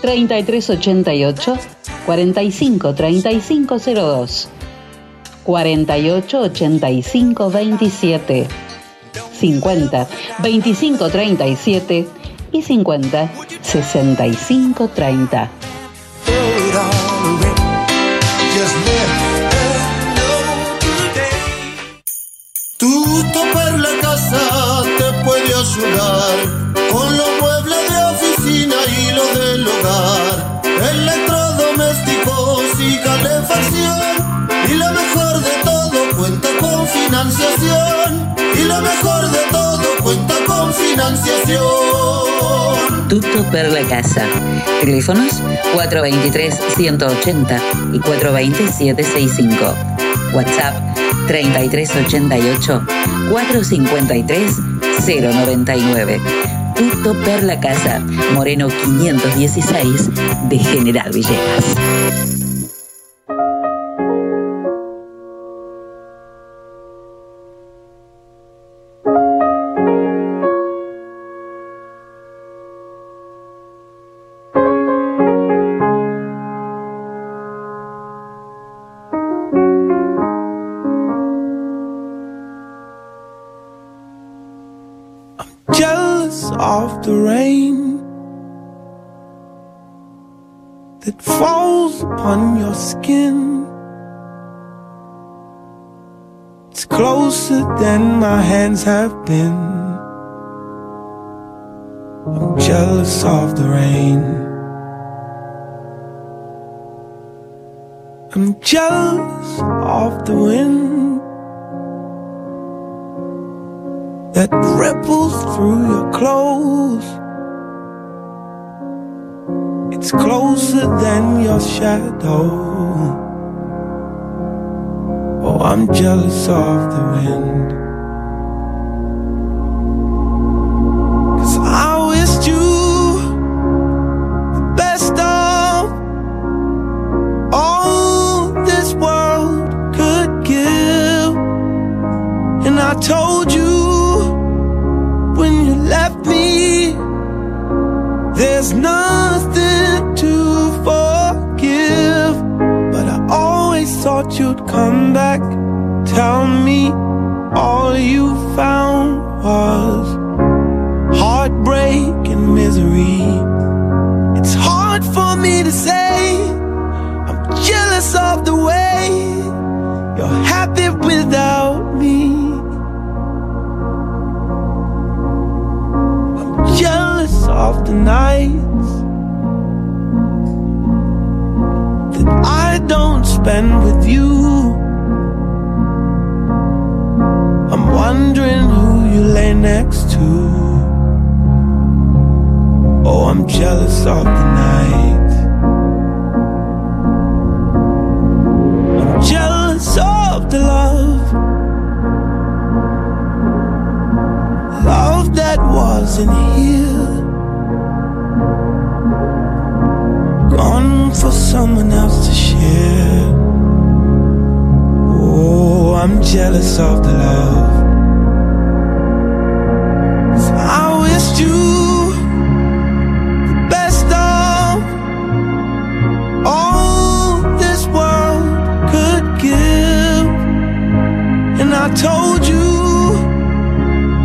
3388 45 3502 48 85 27 50 25 37 y 50 65 30. Tuto per la casa te puede ayudar y lo mejor de todo cuenta con financiación. Y lo mejor de todo cuenta con financiación. Tutto per la casa. Teléfonos 423-180 y 420-765. WhatsApp 3388-453-099. Tutto per la casa. Moreno 516 de General Villegas. Skin. It's closer than my hands have been. I'm jealous of the rain. I'm jealous of the wind. that ripples through your clothes. It's closer than your shadow. Oh, I'm jealous of the wind. Cause I wished you the best of all this world could give. And I told you when you left me. There's nothing Tell me all you found was heartbreak and misery. It's hard for me to say, I'm jealous of the way you're happy without me. I'm jealous of the nights that I don't spend with of the night. I'm jealous of the love. Love that wasn't here. Gone for someone else to share. Oh, I'm jealous of the love. I told you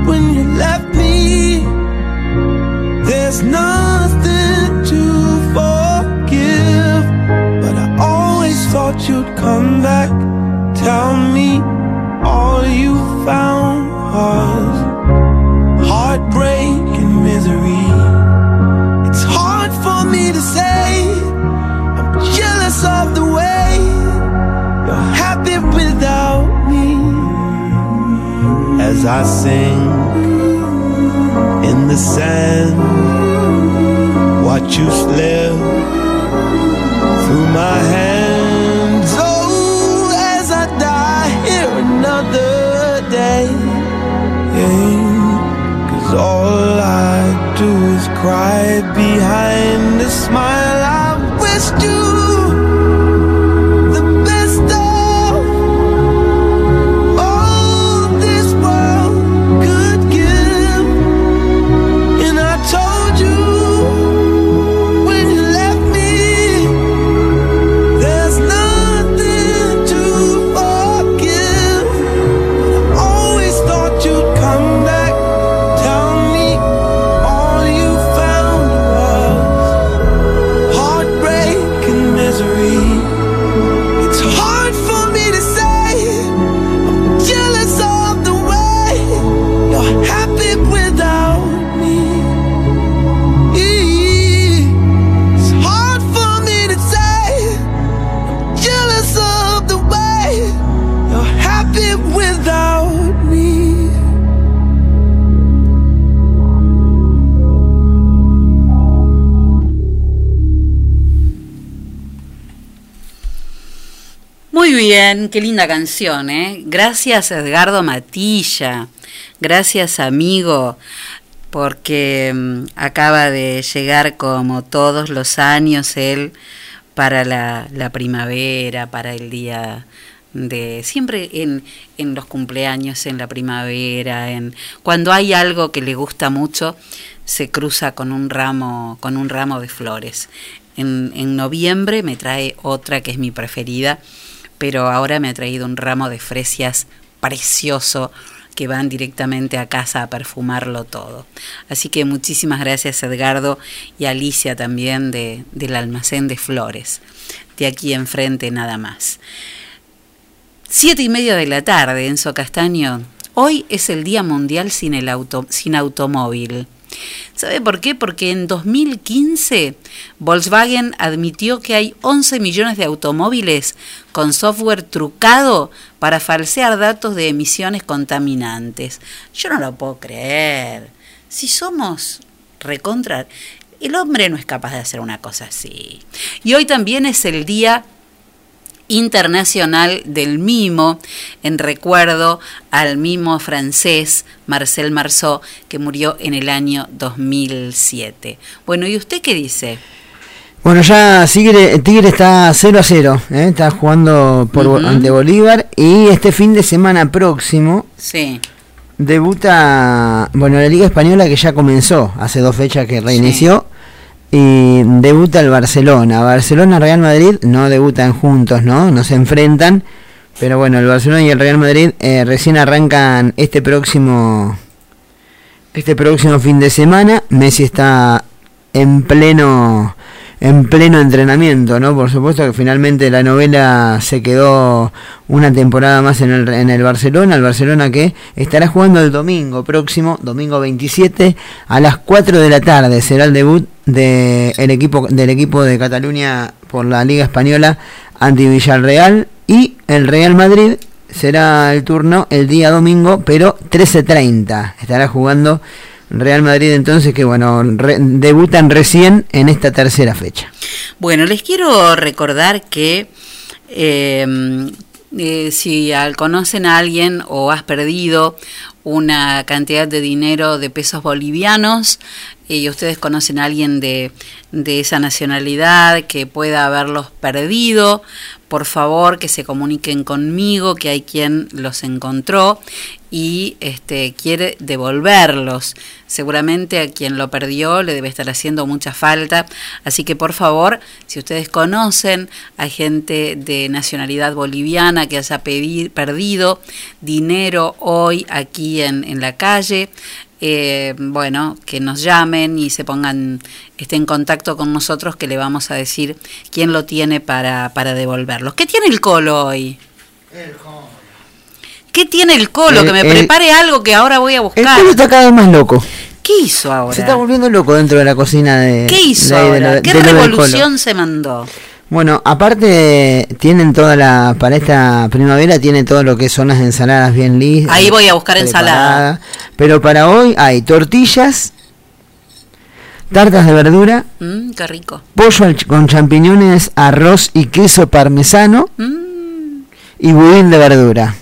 when you left me, there's nothing to forgive. But I always thought you'd come back. Tell me As I sing in the sand, watch you slip through my hands. Oh, as I die here another day. Cause all I do is cry behind qué linda canción, ¿eh? Gracias Edgardo Matilla, gracias amigo, porque mm, acaba de llegar como todos los años él para la, la primavera, para el día de siempre en, en los cumpleaños, en la primavera, en cuando hay algo que le gusta mucho, se cruza con un ramo, con un ramo de flores. En, en noviembre me trae otra que es mi preferida, pero ahora me ha traído un ramo de fresias precioso que van directamente a casa a perfumarlo todo. Así que muchísimas gracias Edgardo y Alicia también de, del almacén de flores, de aquí enfrente nada más. Siete y media de la tarde, Enzo Castaño. Hoy es el Día Mundial sin, el auto, sin automóvil. ¿Sabe por qué? Porque en 2015 Volkswagen admitió que hay 11 millones de automóviles con software trucado para falsear datos de emisiones contaminantes. Yo no lo puedo creer. Si somos recontra... El hombre no es capaz de hacer una cosa así. Y hoy también es el día internacional del mimo, en recuerdo al mimo francés Marcel Marceau, que murió en el año 2007. Bueno, ¿y usted qué dice? Bueno, ya Tigre, Tigre está 0 a 0, ¿eh? está jugando por, ante Bolívar y este fin de semana próximo Sí, debuta, bueno, la Liga Española que ya comenzó, hace dos fechas que reinició, y debuta el Barcelona. Barcelona-Real Madrid no debutan juntos, ¿no? No se enfrentan, pero bueno, el Barcelona y el Real Madrid eh, recién arrancan este próximo este próximo fin de semana. Messi está en pleno en pleno entrenamiento, ¿no? Por supuesto que finalmente la novela se quedó una temporada más en el, en el Barcelona, el Barcelona que estará jugando el domingo próximo, domingo 27 a las 4 de la tarde será el debut de el equipo del equipo de Cataluña por la Liga española ante Villarreal y el Real Madrid será el turno el día domingo, pero 13.30. Estará jugando Real Madrid entonces, que bueno, re- debutan recién en esta tercera fecha. Bueno, les quiero recordar que eh, eh, si al- conocen a alguien o has perdido una cantidad de dinero de pesos bolivianos y ustedes conocen a alguien de, de esa nacionalidad que pueda haberlos perdido, por favor que se comuniquen conmigo, que hay quien los encontró y este quiere devolverlos. Seguramente a quien lo perdió le debe estar haciendo mucha falta, así que por favor, si ustedes conocen a gente de nacionalidad boliviana que haya perdido dinero hoy aquí en, en la calle, eh, bueno, que nos llamen y se pongan esté en contacto con nosotros que le vamos a decir quién lo tiene para, para devolverlos. ¿Qué tiene el colo hoy? ¿Qué tiene el colo? El- que me el- prepare algo que ahora voy a El buscar. pueblo está cada vez más loco. ¿Qué hizo ahora? Se está volviendo loco dentro de la cocina de. ¿Qué hizo de ahí, de ahora? ¿Qué de Colo. revolución se mandó? Bueno, aparte tienen toda la para esta primavera tiene todo lo que son las ensaladas bien listas. Ahí voy a buscar ensalada. Pero para hoy hay tortillas, tartas de verdura, Mm, qué rico. pollo con champiñones, arroz y queso parmesano Mm. y budín de verdura.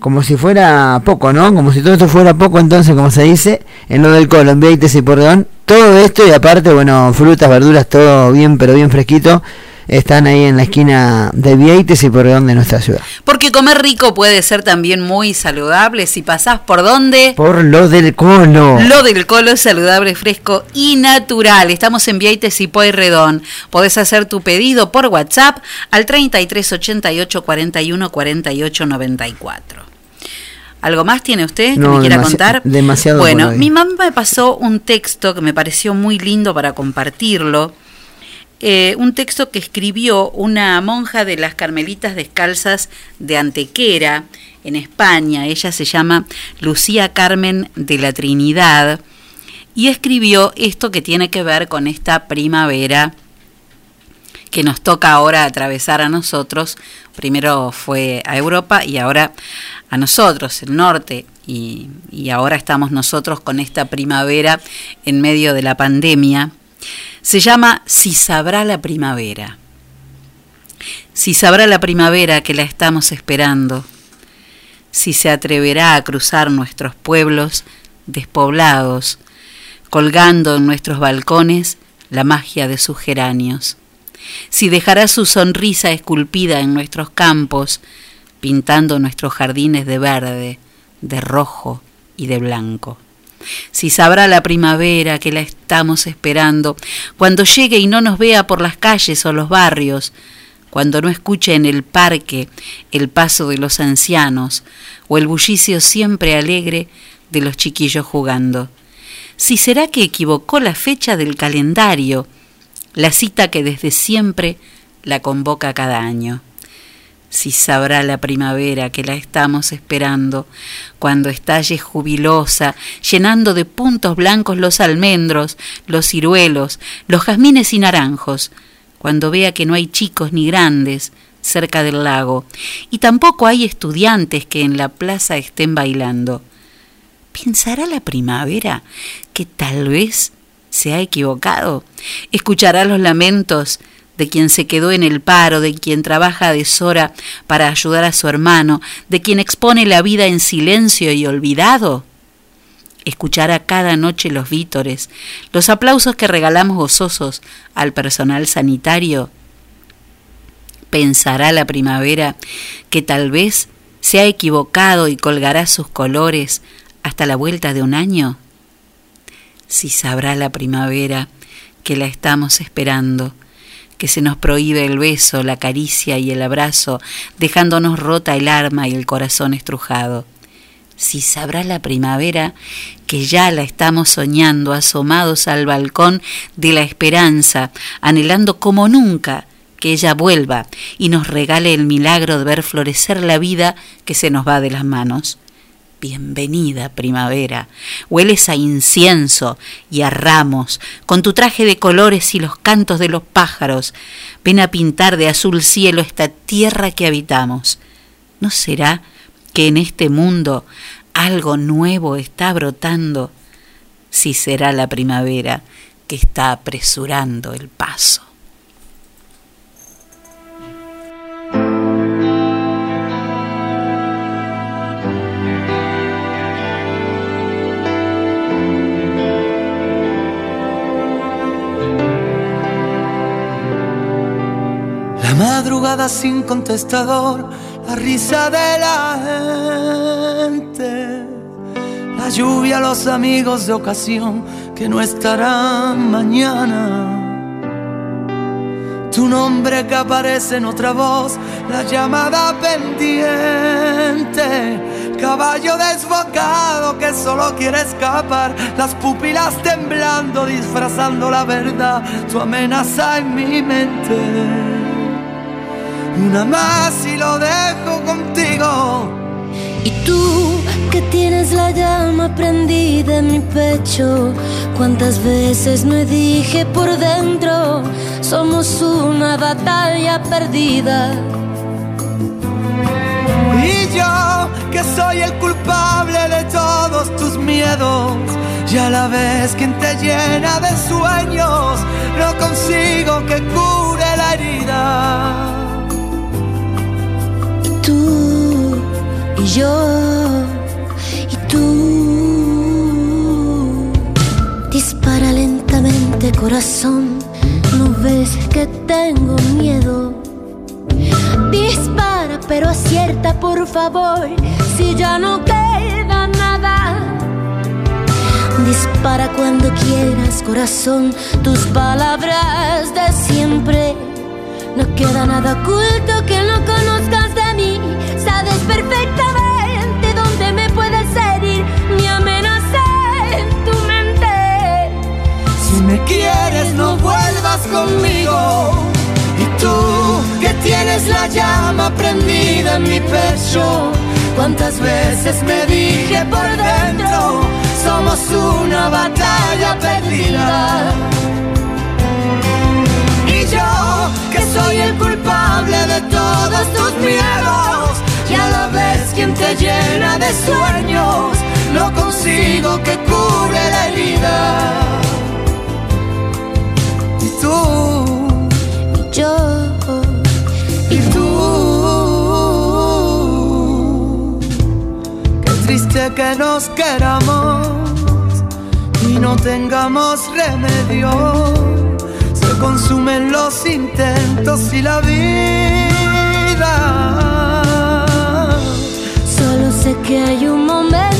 Como si fuera poco, ¿no? Como si todo esto fuera poco, entonces, como se dice, en lo del colo, en Vieites y Porredón, todo esto y aparte, bueno, frutas, verduras, todo bien, pero bien fresquito, están ahí en la esquina de Vieites y Porredón de nuestra ciudad. Porque comer rico puede ser también muy saludable si pasás por dónde. Por lo del colo. Lo del colo es saludable, fresco y natural. Estamos en Vieites y Pueyrredón. Podés hacer tu pedido por WhatsApp al 33 88 41 48 94. ¿Algo más tiene usted que No, me quiera contar? demasiado Bueno, por mi mamá me pasó un texto que me pareció muy lindo para compartirlo. Eh, un texto que escribió una monja de las Carmelitas Descalzas de Antequera, en España. Ella se llama Lucía Carmen de la Trinidad y escribió esto que tiene que ver con esta primavera que nos toca ahora atravesar a nosotros. Primero fue a Europa y ahora a nosotros, el norte, y, y ahora estamos nosotros con esta primavera en medio de la pandemia. Se llama Si sabrá la primavera. Si sabrá la primavera que la estamos esperando. Si se atreverá a cruzar nuestros pueblos despoblados, colgando en nuestros balcones la magia de sus geranios si dejará su sonrisa esculpida en nuestros campos, pintando nuestros jardines de verde, de rojo y de blanco. Si sabrá la primavera que la estamos esperando, cuando llegue y no nos vea por las calles o los barrios, cuando no escuche en el parque el paso de los ancianos o el bullicio siempre alegre de los chiquillos jugando. Si será que equivocó la fecha del calendario, la cita que desde siempre la convoca cada año. Si sabrá la primavera que la estamos esperando, cuando estalle jubilosa, llenando de puntos blancos los almendros, los ciruelos, los jazmines y naranjos, cuando vea que no hay chicos ni grandes cerca del lago, y tampoco hay estudiantes que en la plaza estén bailando. ¿Pensará la primavera que tal vez se ha equivocado? ¿Escuchará los lamentos de quien se quedó en el paro, de quien trabaja a deshora para ayudar a su hermano, de quien expone la vida en silencio y olvidado? ¿Escuchará cada noche los vítores, los aplausos que regalamos gozosos al personal sanitario? ¿Pensará la primavera que tal vez se ha equivocado y colgará sus colores hasta la vuelta de un año? Si sabrá la primavera que la estamos esperando, que se nos prohíbe el beso, la caricia y el abrazo, dejándonos rota el arma y el corazón estrujado. Si sabrá la primavera que ya la estamos soñando, asomados al balcón de la esperanza, anhelando como nunca que ella vuelva y nos regale el milagro de ver florecer la vida que se nos va de las manos. Bienvenida primavera, hueles a incienso y a ramos, con tu traje de colores y los cantos de los pájaros, ven a pintar de azul cielo esta tierra que habitamos. ¿No será que en este mundo algo nuevo está brotando? Si será la primavera que está apresurando el paso. La madrugada sin contestador, la risa de la gente, la lluvia, los amigos de ocasión que no estarán mañana. Tu nombre que aparece en otra voz, la llamada pendiente, caballo desbocado que solo quiere escapar, las pupilas temblando, disfrazando la verdad, tu amenaza en mi mente. Una más y lo dejo contigo. Y tú que tienes la llama prendida en mi pecho, cuántas veces me dije por dentro, somos una batalla perdida. Y yo que soy el culpable de todos tus miedos. Y a la vez quien te llena de sueños, no consigo que cure la herida. Y yo y tú. Dispara lentamente corazón, no ves que tengo miedo. Dispara pero acierta por favor, si ya no queda nada. Dispara cuando quieras corazón, tus palabras de siempre. No queda nada oculto que no conozcas de mí. Sabes perfectamente me quieres, no vuelvas conmigo. Y tú que tienes la llama prendida en mi pecho. Cuántas veces me dije por dentro, somos una batalla perdida. Y yo que soy el culpable de todos tus miedos. Y a la vez quien te llena de sueños, no consigo que cure la herida. Y tú, Y yo y tú. Qué triste que nos queramos y no tengamos remedio. Se consumen los intentos y la vida. Solo sé que hay un momento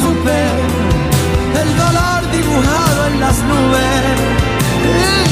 Supe. El dolor dibujado en las nubes.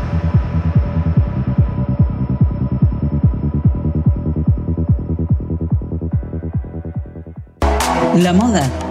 La moda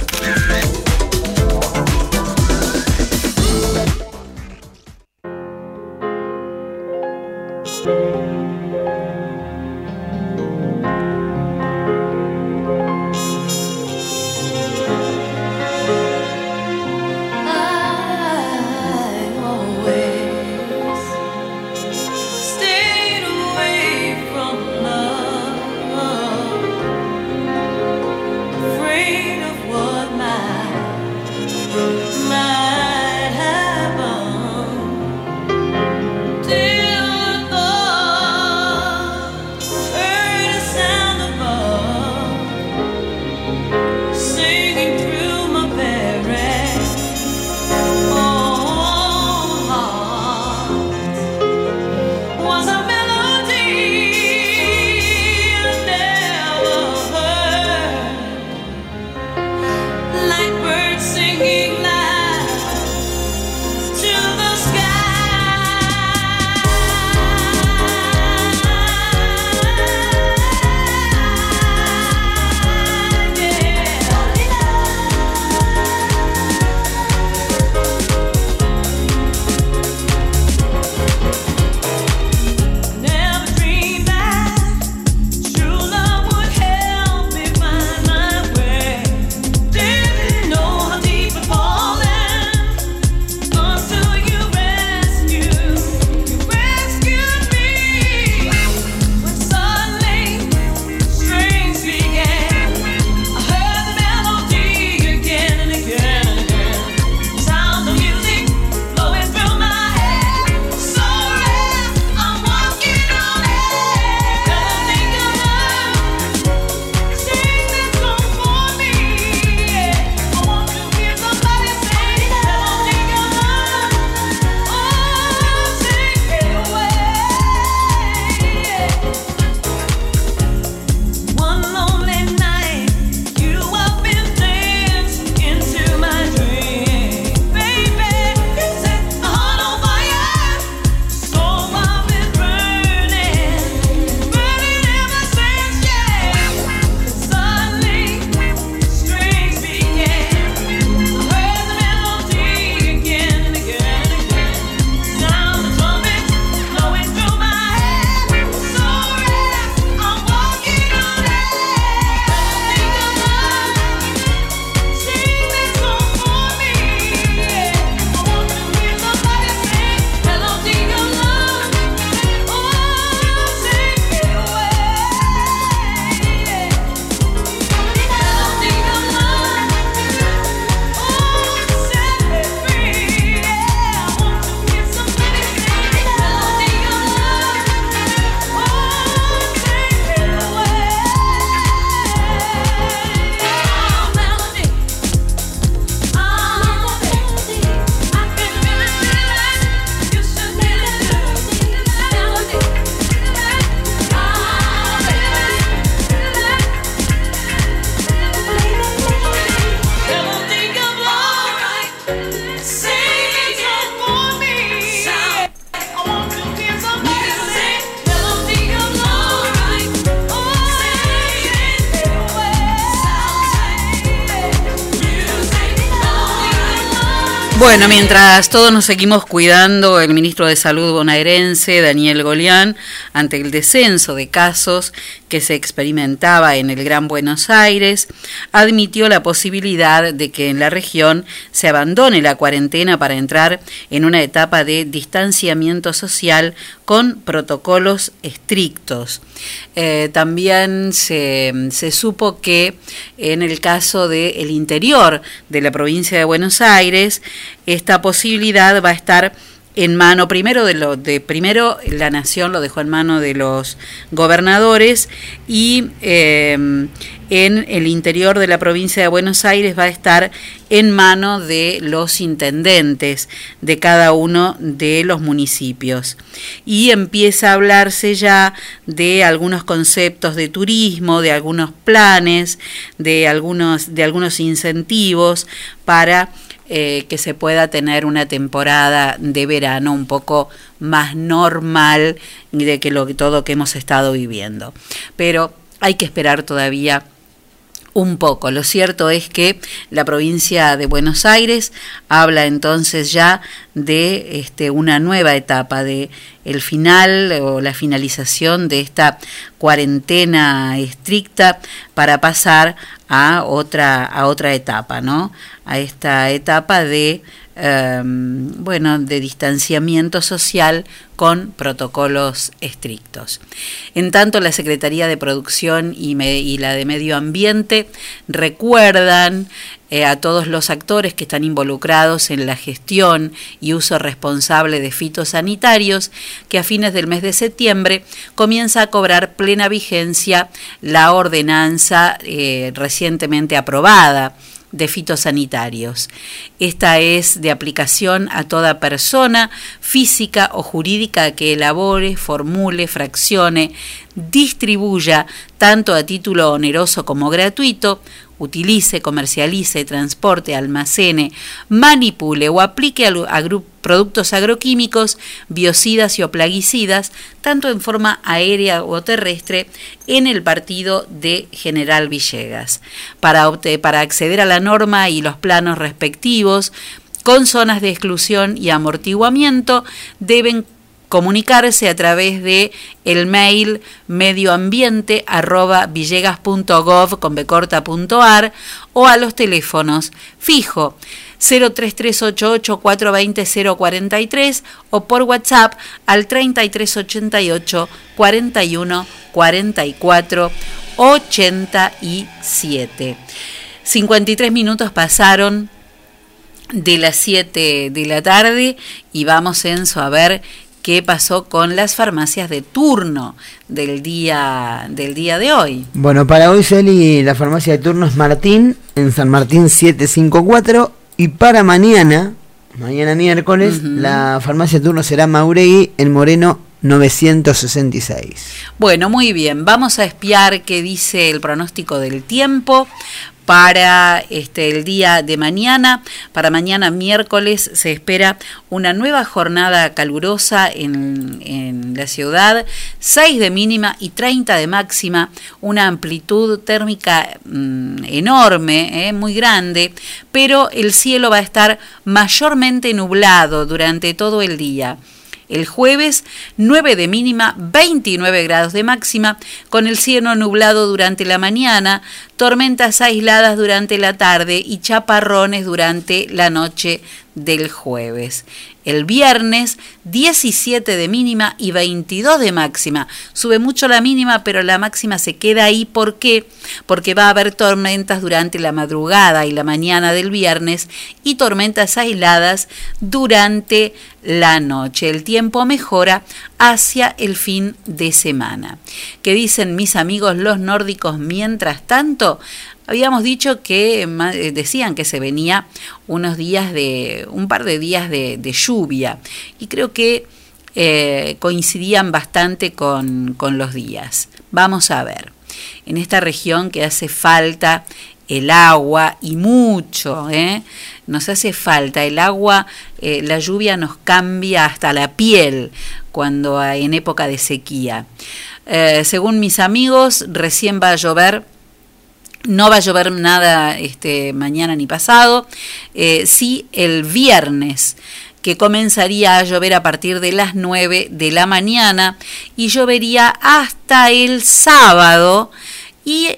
Bueno, mientras todos nos seguimos cuidando, el ministro de Salud bonaerense, Daniel Golián, ante el descenso de casos que se experimentaba en el Gran Buenos Aires, admitió la posibilidad de que en la región se abandone la cuarentena para entrar en una etapa de distanciamiento social con protocolos estrictos. Eh, también se, se supo que en el caso del interior de la provincia de Buenos Aires, esta posibilidad va a estar en mano primero de lo de primero la nación lo dejó en mano de los gobernadores y eh, en el interior de la provincia de Buenos Aires va a estar en mano de los intendentes de cada uno de los municipios. Y empieza a hablarse ya de algunos conceptos de turismo de algunos planes de algunos de algunos incentivos para eh, que se pueda tener una temporada de verano un poco más normal de que lo todo que hemos estado viviendo. Pero hay que esperar todavía un poco. Lo cierto es que la provincia de Buenos Aires habla entonces ya de este, una nueva etapa, de el final o la finalización de esta cuarentena estricta para pasar a otra, a otra etapa, ¿no? A esta etapa de em, bueno, de distanciamiento social con protocolos estrictos. En tanto, la Secretaría de Producción y, la de Medio Ambiente recuerdan eh, a todos los actores que están involucrados en la gestión y uso responsable de fitosanitarios que a fines del mes de septiembre comienza a cobrar plena vigencia la ordenanza eh, recientemente aprobada de fitosanitarios. Esta es de aplicación a toda persona física o jurídica que elabore, formule, fraccione, distribuya, tanto a título oneroso como gratuito, utilice, comercialice, transporte, almacene, manipule o aplique productos agroquímicos, biocidas y o plaguicidas, tanto en forma aérea o terrestre, en el partido de General Villegas. Para acceder a la norma y los planos respectivos, con zonas de exclusión y amortiguamiento, deben comunicarse a través de el mail medioambiente arroba villegas.gov con becorta.ar o a los teléfonos fijo 03388 420 043 o por WhatsApp al 3388 41 44 87. 53 minutos pasaron de las 7 de la tarde y vamos, Enzo, a ver qué pasó con las farmacias de turno del día, del día de hoy. Bueno, para hoy Celi, la farmacia de turno es Martín, en San Martín 754. Y para mañana, mañana miércoles, la farmacia de turno será Mauregui, en Moreno 966. Bueno, muy bien, vamos a espiar qué dice el pronóstico del tiempo para este el día de mañana. Para mañana miércoles se espera una nueva jornada calurosa en, la ciudad, 6 de mínima y 30 de máxima, una amplitud térmica mm, enorme, eh, muy grande, pero el cielo va a estar mayormente nublado durante todo el día. El jueves 9 de mínima, 29 grados de máxima, con el cielo nublado durante la mañana, tormentas aisladas durante la tarde y chaparrones durante la noche del jueves. El viernes 17 de mínima y 22 de máxima. Sube mucho la mínima, pero la máxima se queda ahí. ¿Por qué? Porque va a haber tormentas durante la madrugada y la mañana del viernes y tormentas aisladas durante la noche. El tiempo mejora hacia el fin de semana. ¿Qué dicen mis amigos los nórdicos mientras tanto? Habíamos dicho que eh, decían que se venía unos días de, un par de días de, lluvia y creo que eh, coincidían bastante con, con los días. Vamos a ver, en esta región que hace falta el agua y mucho, ¿eh? nos hace falta el agua, eh, la lluvia nos cambia hasta la piel cuando en época de sequía. Según mis amigos, recién va a llover No va a llover nada este, mañana ni pasado. Eh, sí, el viernes que comenzaría a llover a partir de las 9 de la mañana y llovería hasta el sábado y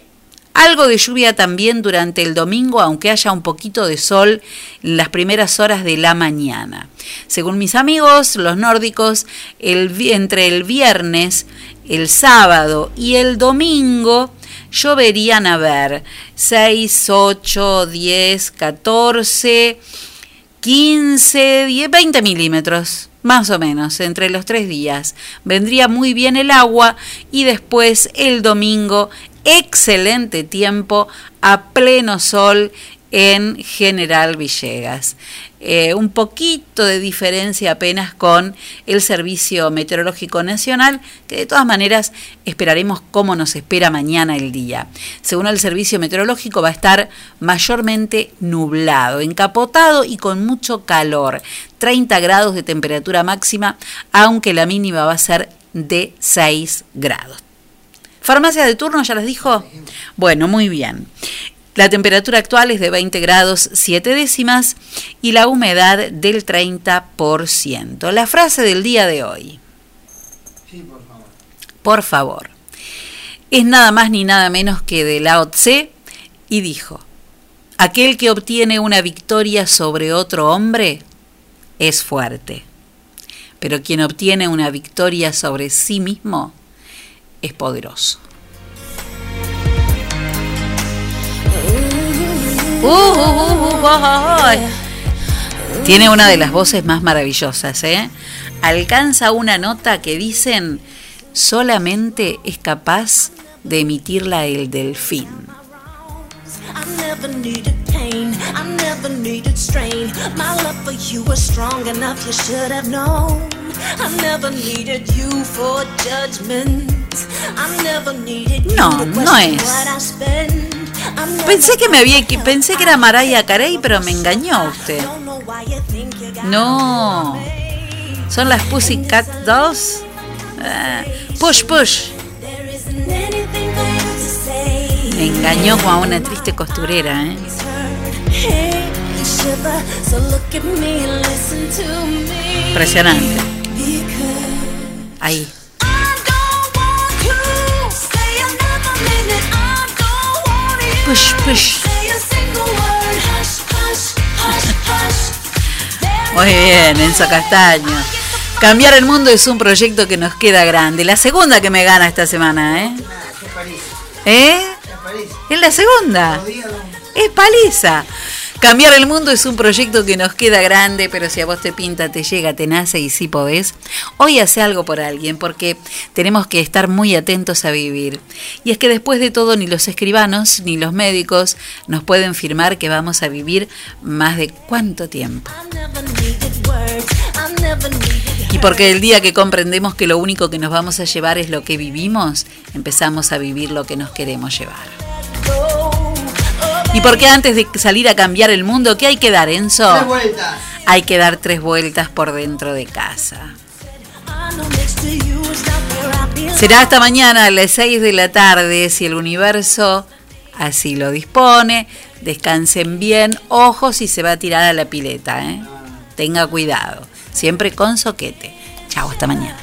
algo de lluvia también durante el domingo, aunque haya un poquito de sol en las primeras horas de la mañana. Según mis amigos, los nórdicos, el, entre el viernes, el sábado y el domingo lloverían a ver 6, 8, 10, 14, 15, 10, 20 milímetros, más o menos, entre los tres días. Vendría muy bien el agua y después el domingo, excelente tiempo a pleno sol en General Villegas. Eh, un poquito de diferencia apenas con el Servicio Meteorológico Nacional, que de todas maneras esperaremos cómo nos espera mañana el día. Según el Servicio Meteorológico va a estar mayormente nublado, encapotado y con mucho calor. 30 grados de temperatura máxima, aunque la mínima va a ser de 6 grados. ¿Farmacia de turno ya les dijo? Bueno, muy bien. La temperatura actual es de 20 grados 7 décimas y la humedad del 30%. La frase del día de hoy. por favor. Es nada más ni nada menos que de Lao Tse y dijo, aquel que obtiene una victoria sobre otro hombre es fuerte, pero quien obtiene una victoria sobre sí mismo es poderoso. Uh, uh, uh. Tiene una de las voces más maravillosas, ¿eh? Alcanza una nota que dicen solamente es capaz de emitirla el delfín. I never needed pain, I never needed strain. My love for you was strong enough, you should have known. I never needed you for judgment. I never needed you No, to no es. what I spend. Pensé que me había pensé que era Mariah Carey, pero me engañó usted. No. Son las Pussycat Dolls. Ah, push, push. Me engañó a una triste costurera, ¿eh? Hey, shiver, Muy bien, Enzo Castaño. Cambiar el mundo es un proyecto que nos queda grande. La segunda que me gana esta semana, ¿eh? ¿Eh? Es la segunda. Es paliza. Cambiar el mundo es un proyecto que nos queda grande, pero si a vos te pinta, te llega, te nace y sí podés, hoy hace algo por alguien, porque tenemos que estar muy atentos a vivir. Y es que después de todo, ni los escribanos ni los médicos nos pueden firmar que vamos a vivir más de cuánto tiempo. Y porque el día que comprendemos que lo único que nos vamos a llevar es lo que vivimos, empezamos a vivir lo que nos queremos llevar. Y porque antes de salir a cambiar el mundo, ¿qué hay que dar, Enzo? Tres vueltas. Hay que dar tres vueltas por dentro de casa. Será hasta mañana a las 6 de la tarde, si el universo así lo dispone. Descansen bien, ojos si se va a tirar a la pileta, ¿eh? Tenga cuidado, siempre con soquete. Chao, hasta mañana.